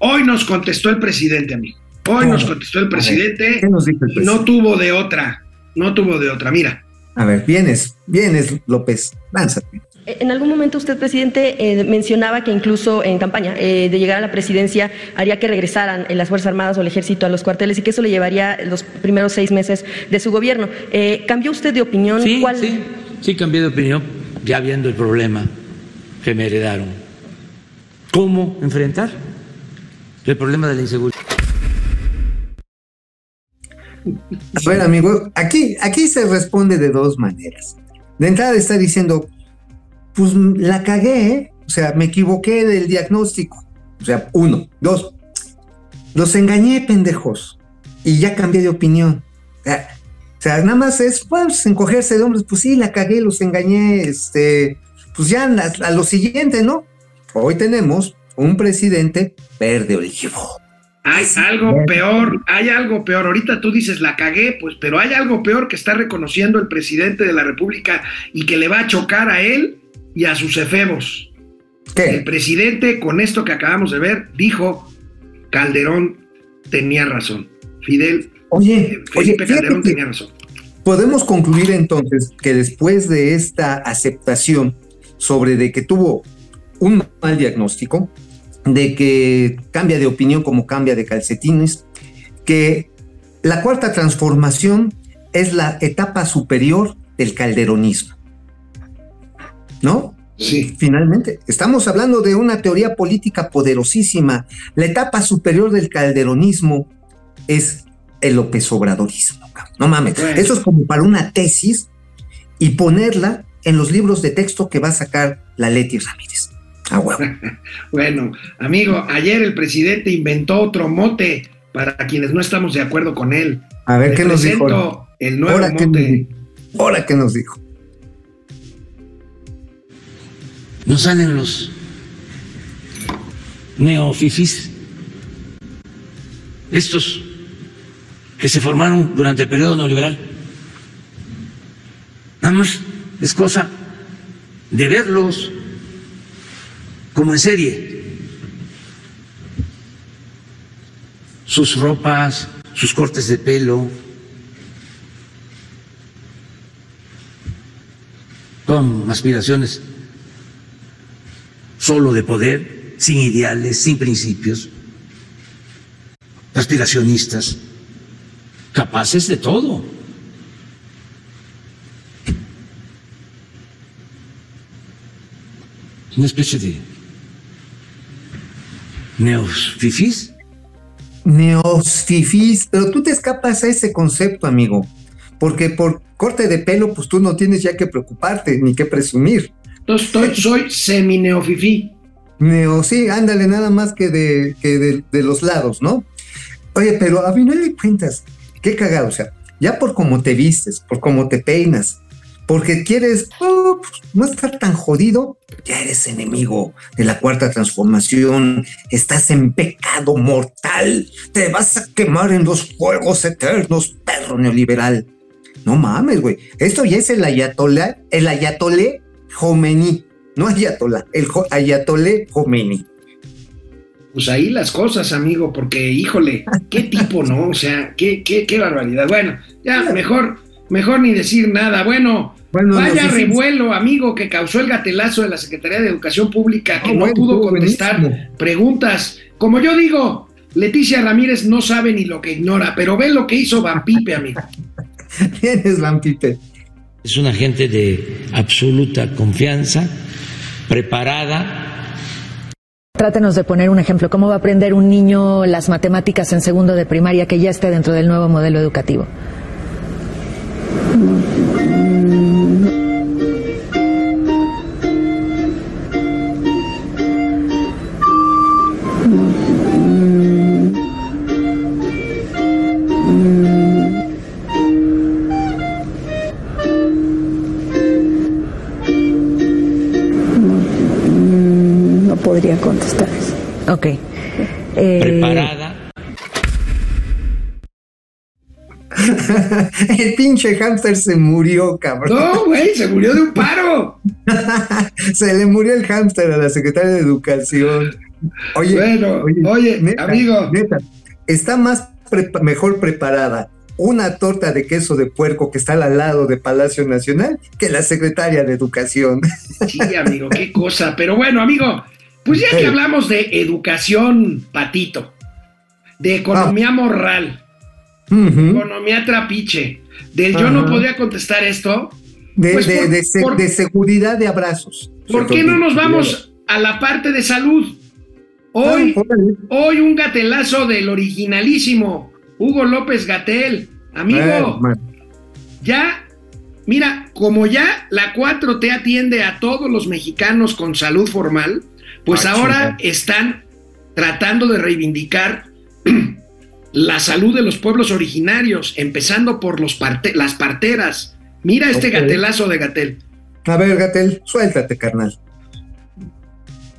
hoy nos contestó el presidente, amigo. Hoy nos contestó el ver, presidente ¿Qué nos dijo el y presidente? no tuvo de otra. No tuvo de otra. Mira, A ver, vienes, vienes, López, lánzate. En algún momento usted, presidente, eh, mencionaba que incluso en campaña eh, de llegar a la presidencia haría que regresaran eh, las Fuerzas Armadas o el Ejército a los cuarteles y que eso le llevaría los primeros seis meses de su gobierno. Eh, ¿Cambió usted de opinión? Sí, ¿Cuál- sí, sí cambié de opinión, ya viendo el problema que me heredaron. ¿Cómo enfrentar el problema de la inseguridad? A ver, amigo, aquí, aquí se responde de dos maneras. De entrada está diciendo, pues la cagué, ¿eh? o sea, me equivoqué del diagnóstico. O sea, uno, dos, los engañé, pendejos, y ya cambié de opinión. Ah, O sea, nada más es, pues, encogerse de hombres, pues sí, la cagué, los engañé, este, pues ya a, a lo siguiente, ¿no? Hoy tenemos un presidente verde olivo. hay algo peor, hay algo peor. Ahorita tú dices la cagué, pues, pero hay algo peor que está reconociendo el presidente de la República y que le va a chocar a él y a sus efebos. El presidente, con esto que acabamos de ver, dijo: Calderón tenía razón. Fidel, Oye, eh, oye, Felipe fíjate Calderón tenía razón. Podemos concluir entonces que después de esta aceptación sobre de que tuvo un mal diagnóstico, de que cambia de opinión como cambia de calcetines, que la cuarta transformación es la etapa superior del calderonismo. ¿No? Sí. Finalmente, estamos hablando de una teoría política poderosísima. La etapa superior del calderonismo es el López Obradorismo. No mames, Bueno. eso es como para una tesis y ponerla en los libros de texto que va a sacar la Leti Ramírez. Ah, huevo. Bueno, amigo, ayer el presidente inventó otro mote para quienes no estamos de acuerdo con él. A ver Le qué nos dijo. el nuevo Ahora mote. Ahora qué nos dijo. No salen los neofifis, estos que se formaron durante el periodo neoliberal. Nada más es cosa de verlos como en serie. Sus ropas, sus cortes de pelo, con aspiraciones solo de poder, sin ideales, sin principios, aspiracionistas, capaces de todo. Una especie de neofifís. Neosfifis, pero tú te escapas a ese concepto, amigo. Porque por corte de pelo, pues tú no tienes ya que preocuparte ni que presumir. Entonces estoy, soy semi-neofifí. Neo, sí, ándale, nada más que de, que de, los lados, ¿no? Oye, pero a final de cuentas, qué cagado, o sea, ya por cómo te vistes, por cómo te peinas, porque quieres oh, pues, no estar tan jodido, ya eres enemigo de la cuarta transformación, estás en pecado mortal, te vas a quemar en los fuegos eternos, perro neoliberal. No mames, güey. Esto ya es el ayatolá, el ayatolé Jomení, no ayatolá, el ayatolé Jomení. Pues ahí las cosas, amigo, porque híjole, qué tipo, ¿no? O sea, qué, qué, qué barbaridad. Bueno, ya mejor, mejor ni decir nada. Bueno, Bueno, vaya revuelo, amigo, que causó el gatelazo de la Secretaría de Educación Pública, que no bueno, pudo contestar buenísimo. preguntas. Como yo digo, Leticia Ramírez no sabe ni lo que ignora, pero ve lo que hizo Van Pipe, amigo. ¿Quién es Van Pipe? Es una gente de absoluta confianza, preparada, Trátenos de poner un ejemplo. ¿Cómo va a aprender un niño las matemáticas en segundo de primaria que ya esté dentro del nuevo modelo educativo? Pinche hámster se murió, cabrón. No, güey, se murió de un paro. Se le murió el hámster a la secretaria de Educación. Oye, Bueno, oye, amigo. neta, está más prepa- mejor preparada una torta de queso de puerco que está al lado de Palacio Nacional que la secretaria de Educación. Sí, amigo, qué cosa. Pero bueno, amigo, pues ya que hablamos de educación, patito, de economía moral, Ujú. economía trapiche, del yo no podría contestar esto, de, Pues de- por- de se- por- de seguridad de abrazos. ¿por qué no nos vamos a la parte de salud? Hoy, Ah, hoy un gatelazo del originalísimo Hugo López Gatel. Amigo, man. ya, mira, como ya la 4T atiende a todos los mexicanos con salud formal, pues Ah, ahora están tratando de reivindicar la salud de los pueblos originarios, empezando por los parte- las parteras. Mira este gatelazo de Gatel. A ver, Gatel, suéltate, carnal.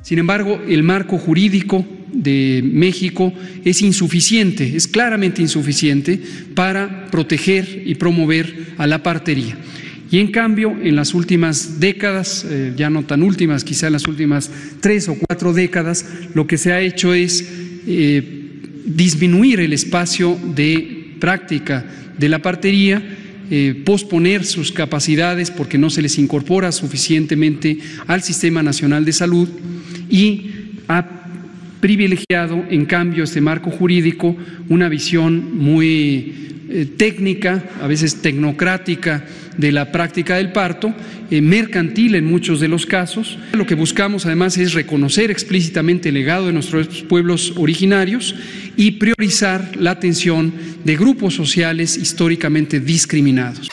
Sin embargo, el marco jurídico de México es insuficiente, es claramente insuficiente para proteger y promover a la partería. Y en cambio, en las últimas décadas, eh, ya no tan últimas, quizá en las últimas tres o cuatro décadas, lo que se ha hecho es eh, disminuir el espacio de práctica de la partería, eh, posponer sus capacidades porque no se les incorpora suficientemente al Sistema Nacional de Salud y ha privilegiado, en cambio, este marco jurídico una visión muy eh, técnica, a veces tecnocrática, de la práctica del parto, eh, mercantil en muchos de los casos. Lo que buscamos además es reconocer explícitamente el legado de nuestros pueblos originarios y priorizar la atención de grupos sociales históricamente discriminados.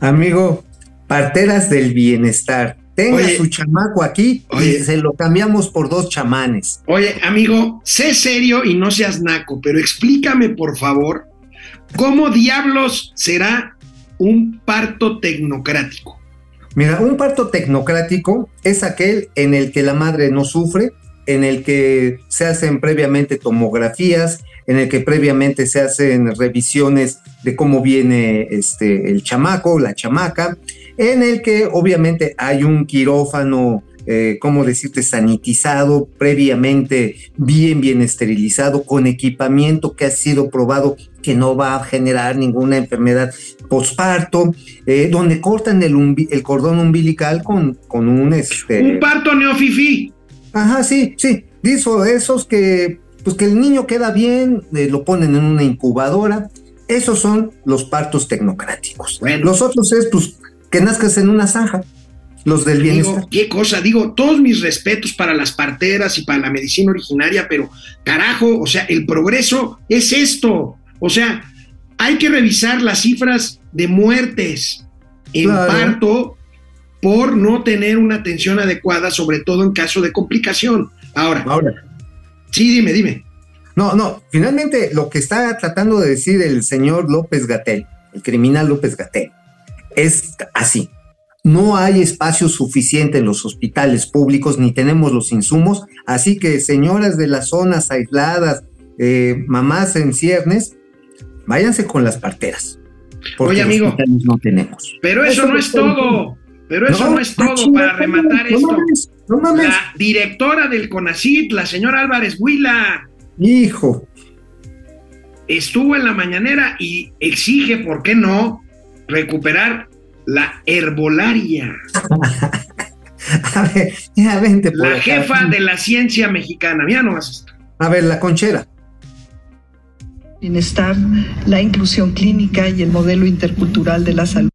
Amigo, parteras del bienestar. Tenga Oye. su chamaco aquí Oye. y se lo cambiamos por dos chamanes. Oye, amigo, sé serio y no seas naco, pero explícame, por favor, cómo diablos será un parto tecnocrático. Mira, un parto tecnocrático es aquel en el que la madre no sufre, en el que se hacen previamente tomografías, en el que previamente se hacen revisiones de cómo viene este, el chamaco, la chamaca, en el que obviamente hay un quirófano, eh, ¿cómo decirte?, sanitizado, previamente bien, bien esterilizado, con equipamiento que ha sido probado que no va a generar ninguna enfermedad posparto, eh, donde cortan el, umbi- el cordón umbilical con, con un este. Un parto neofifi. Ajá, sí, sí. Dijo esos que, pues que el niño queda bien, eh, lo ponen en una incubadora. Esos son los partos tecnocráticos. Bueno. Los otros es, pues, que nazcas en una zanja. Los del bienestar. Qué cosa, digo, todos mis respetos para las parteras y para la medicina originaria, pero carajo, o sea, el progreso es esto. O sea, hay que revisar las cifras de muertes en Claro. parto por no tener una atención adecuada, sobre todo en caso de complicación. Ahora, Ahora, sí, dime, dime. No, no, finalmente lo que está tratando de decir el señor López Gatel, el criminal López Gatel, es así. No hay espacio suficiente en los hospitales públicos ni tenemos los insumos, así que señoras de las zonas aisladas, eh, mamás en ciernes, váyanse con las parteras. Oye, amigo, hospitales no tenemos. pero eso no es todo. Pero eso no, es todo para rematar no esto. mames, no mames. La directora del CONACIT, la señora Álvarez Huila, Hijo, estuvo en la mañanera y exige, ¿por qué no?, recuperar la herbolaria. a ver, ya vente por La acá. jefa de la ciencia mexicana. Mira nomás esto. A ver, la conchera. Bienestar, la inclusión clínica y el modelo intercultural de la salud,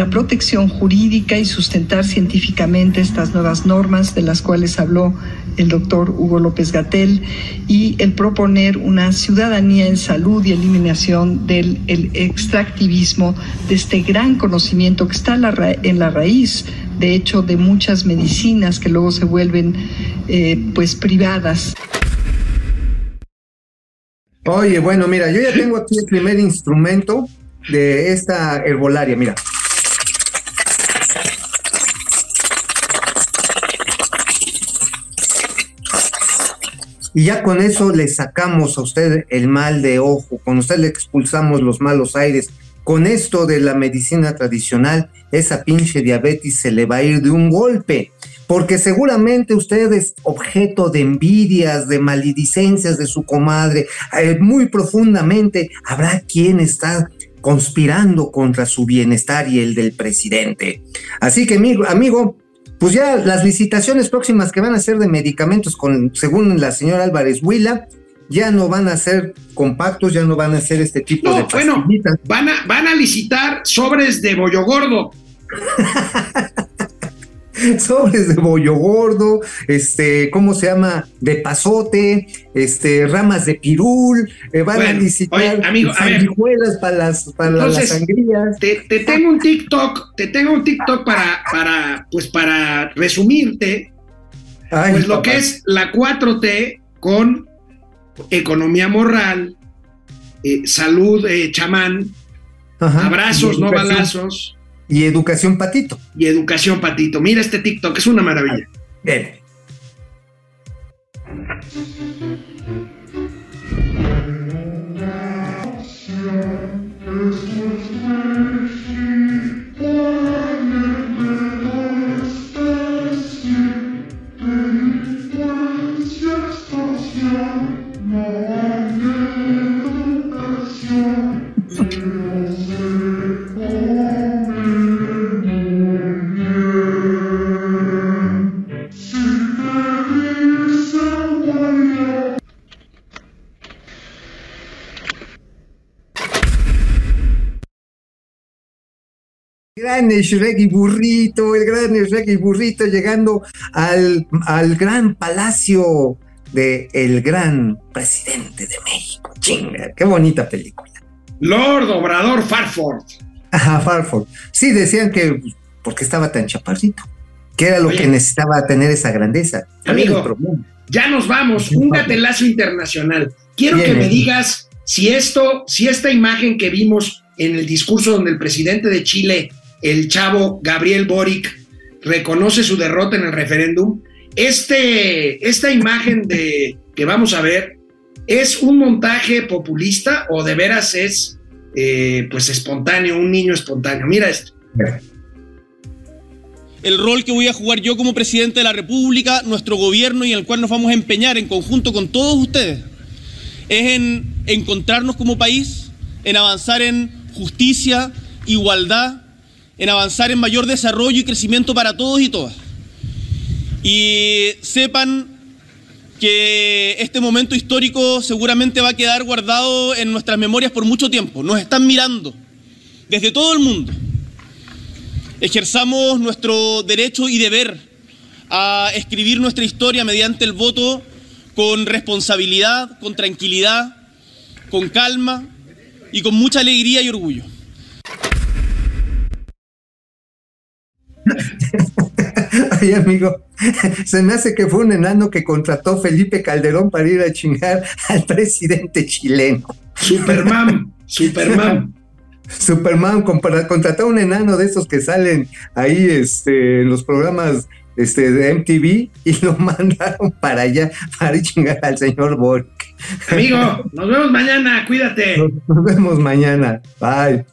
la protección jurídica y sustentar científicamente estas nuevas normas de las cuales habló el doctor Hugo López Gatel y el proponer una ciudadanía en salud y eliminación del el extractivismo de este gran conocimiento que está en la, ra- en la raíz, de hecho, de muchas medicinas que luego se vuelven eh, pues privadas. Oye, bueno, mira, yo ya tengo aquí el primer instrumento de esta herbolaria, mira. Y ya con eso le sacamos a usted el mal de ojo, con usted le expulsamos los malos aires. Con esto de la medicina tradicional, esa pinche diabetes se le va a ir de un golpe, porque seguramente usted es objeto de envidias, de maledicencias de su comadre, eh, muy profundamente habrá quien está conspirando contra su bienestar y el del presidente. Así que, amigo, amigo, pues ya las licitaciones próximas que van a ser de medicamentos, con, según la señora Álvarez Huila, ya no van a ser compactos, ya no van a ser este tipo de No, bueno, pastillitas. van a, van a licitar sobres de bollo gordo. sobres de bollo gordo, este, ¿cómo se llama? De pasote, este, ramas de pirul, eh, van a oye, amigo, ver. sanguijuelas para las, para las sangrías. Te, te tengo un TikTok, te tengo un TikTok para, para, pues para resumirte, Ay, pues lo que es la 4T con economía moral, eh, salud eh, chamán, Ajá. abrazos, no balazos, Y educación patito. y educación patito. Mira este TikTok, es una maravilla. Ven. Gran Shrek y Burrito, el gran Shrek y Burrito llegando al, al gran palacio de el gran presidente de México. Chinga, qué bonita película. Lord Obrador Farford. Ajá, Farford. Sí, decían que porque estaba tan chaparrito, que era lo Oye. que necesitaba tener esa grandeza. ¿Cuál era Amigo. Ya nos vamos, un gatelazo internacional. Quiero Bien, que me digas si esto, si esta imagen que vimos en el discurso donde el presidente de Chile, el chavo Gabriel Boric, reconoce su derrota en el referéndum, este, esta imagen de que vamos a ver, ¿es un montaje populista o de veras es eh, pues espontáneo, un niño espontáneo? Mira esto. el rol que voy a jugar yo como presidente de la República, nuestro gobierno y en el cual nos vamos a empeñar en conjunto con todos ustedes, es en encontrarnos como país, en avanzar en justicia, igualdad, en avanzar en mayor desarrollo y crecimiento para todos y todas. Y sepan que este momento histórico seguramente va a quedar guardado en nuestras memorias por mucho tiempo. Nos están mirando desde todo el mundo ejerzamos nuestro derecho y deber a escribir nuestra historia mediante el voto con responsabilidad, con tranquilidad, con calma y con mucha alegría y orgullo. Ay, amigo, se me hace que fue un enano que contrató Felipe Calderón para ir a chingar al presidente chileno. Superman, Superman. Superman contrató a un enano de esos que salen ahí este, en los programas este, de MTV y lo mandaron para allá para ir chingar al señor Borg. Amigo, nos vemos mañana, cuídate. Nos vemos mañana. Bye.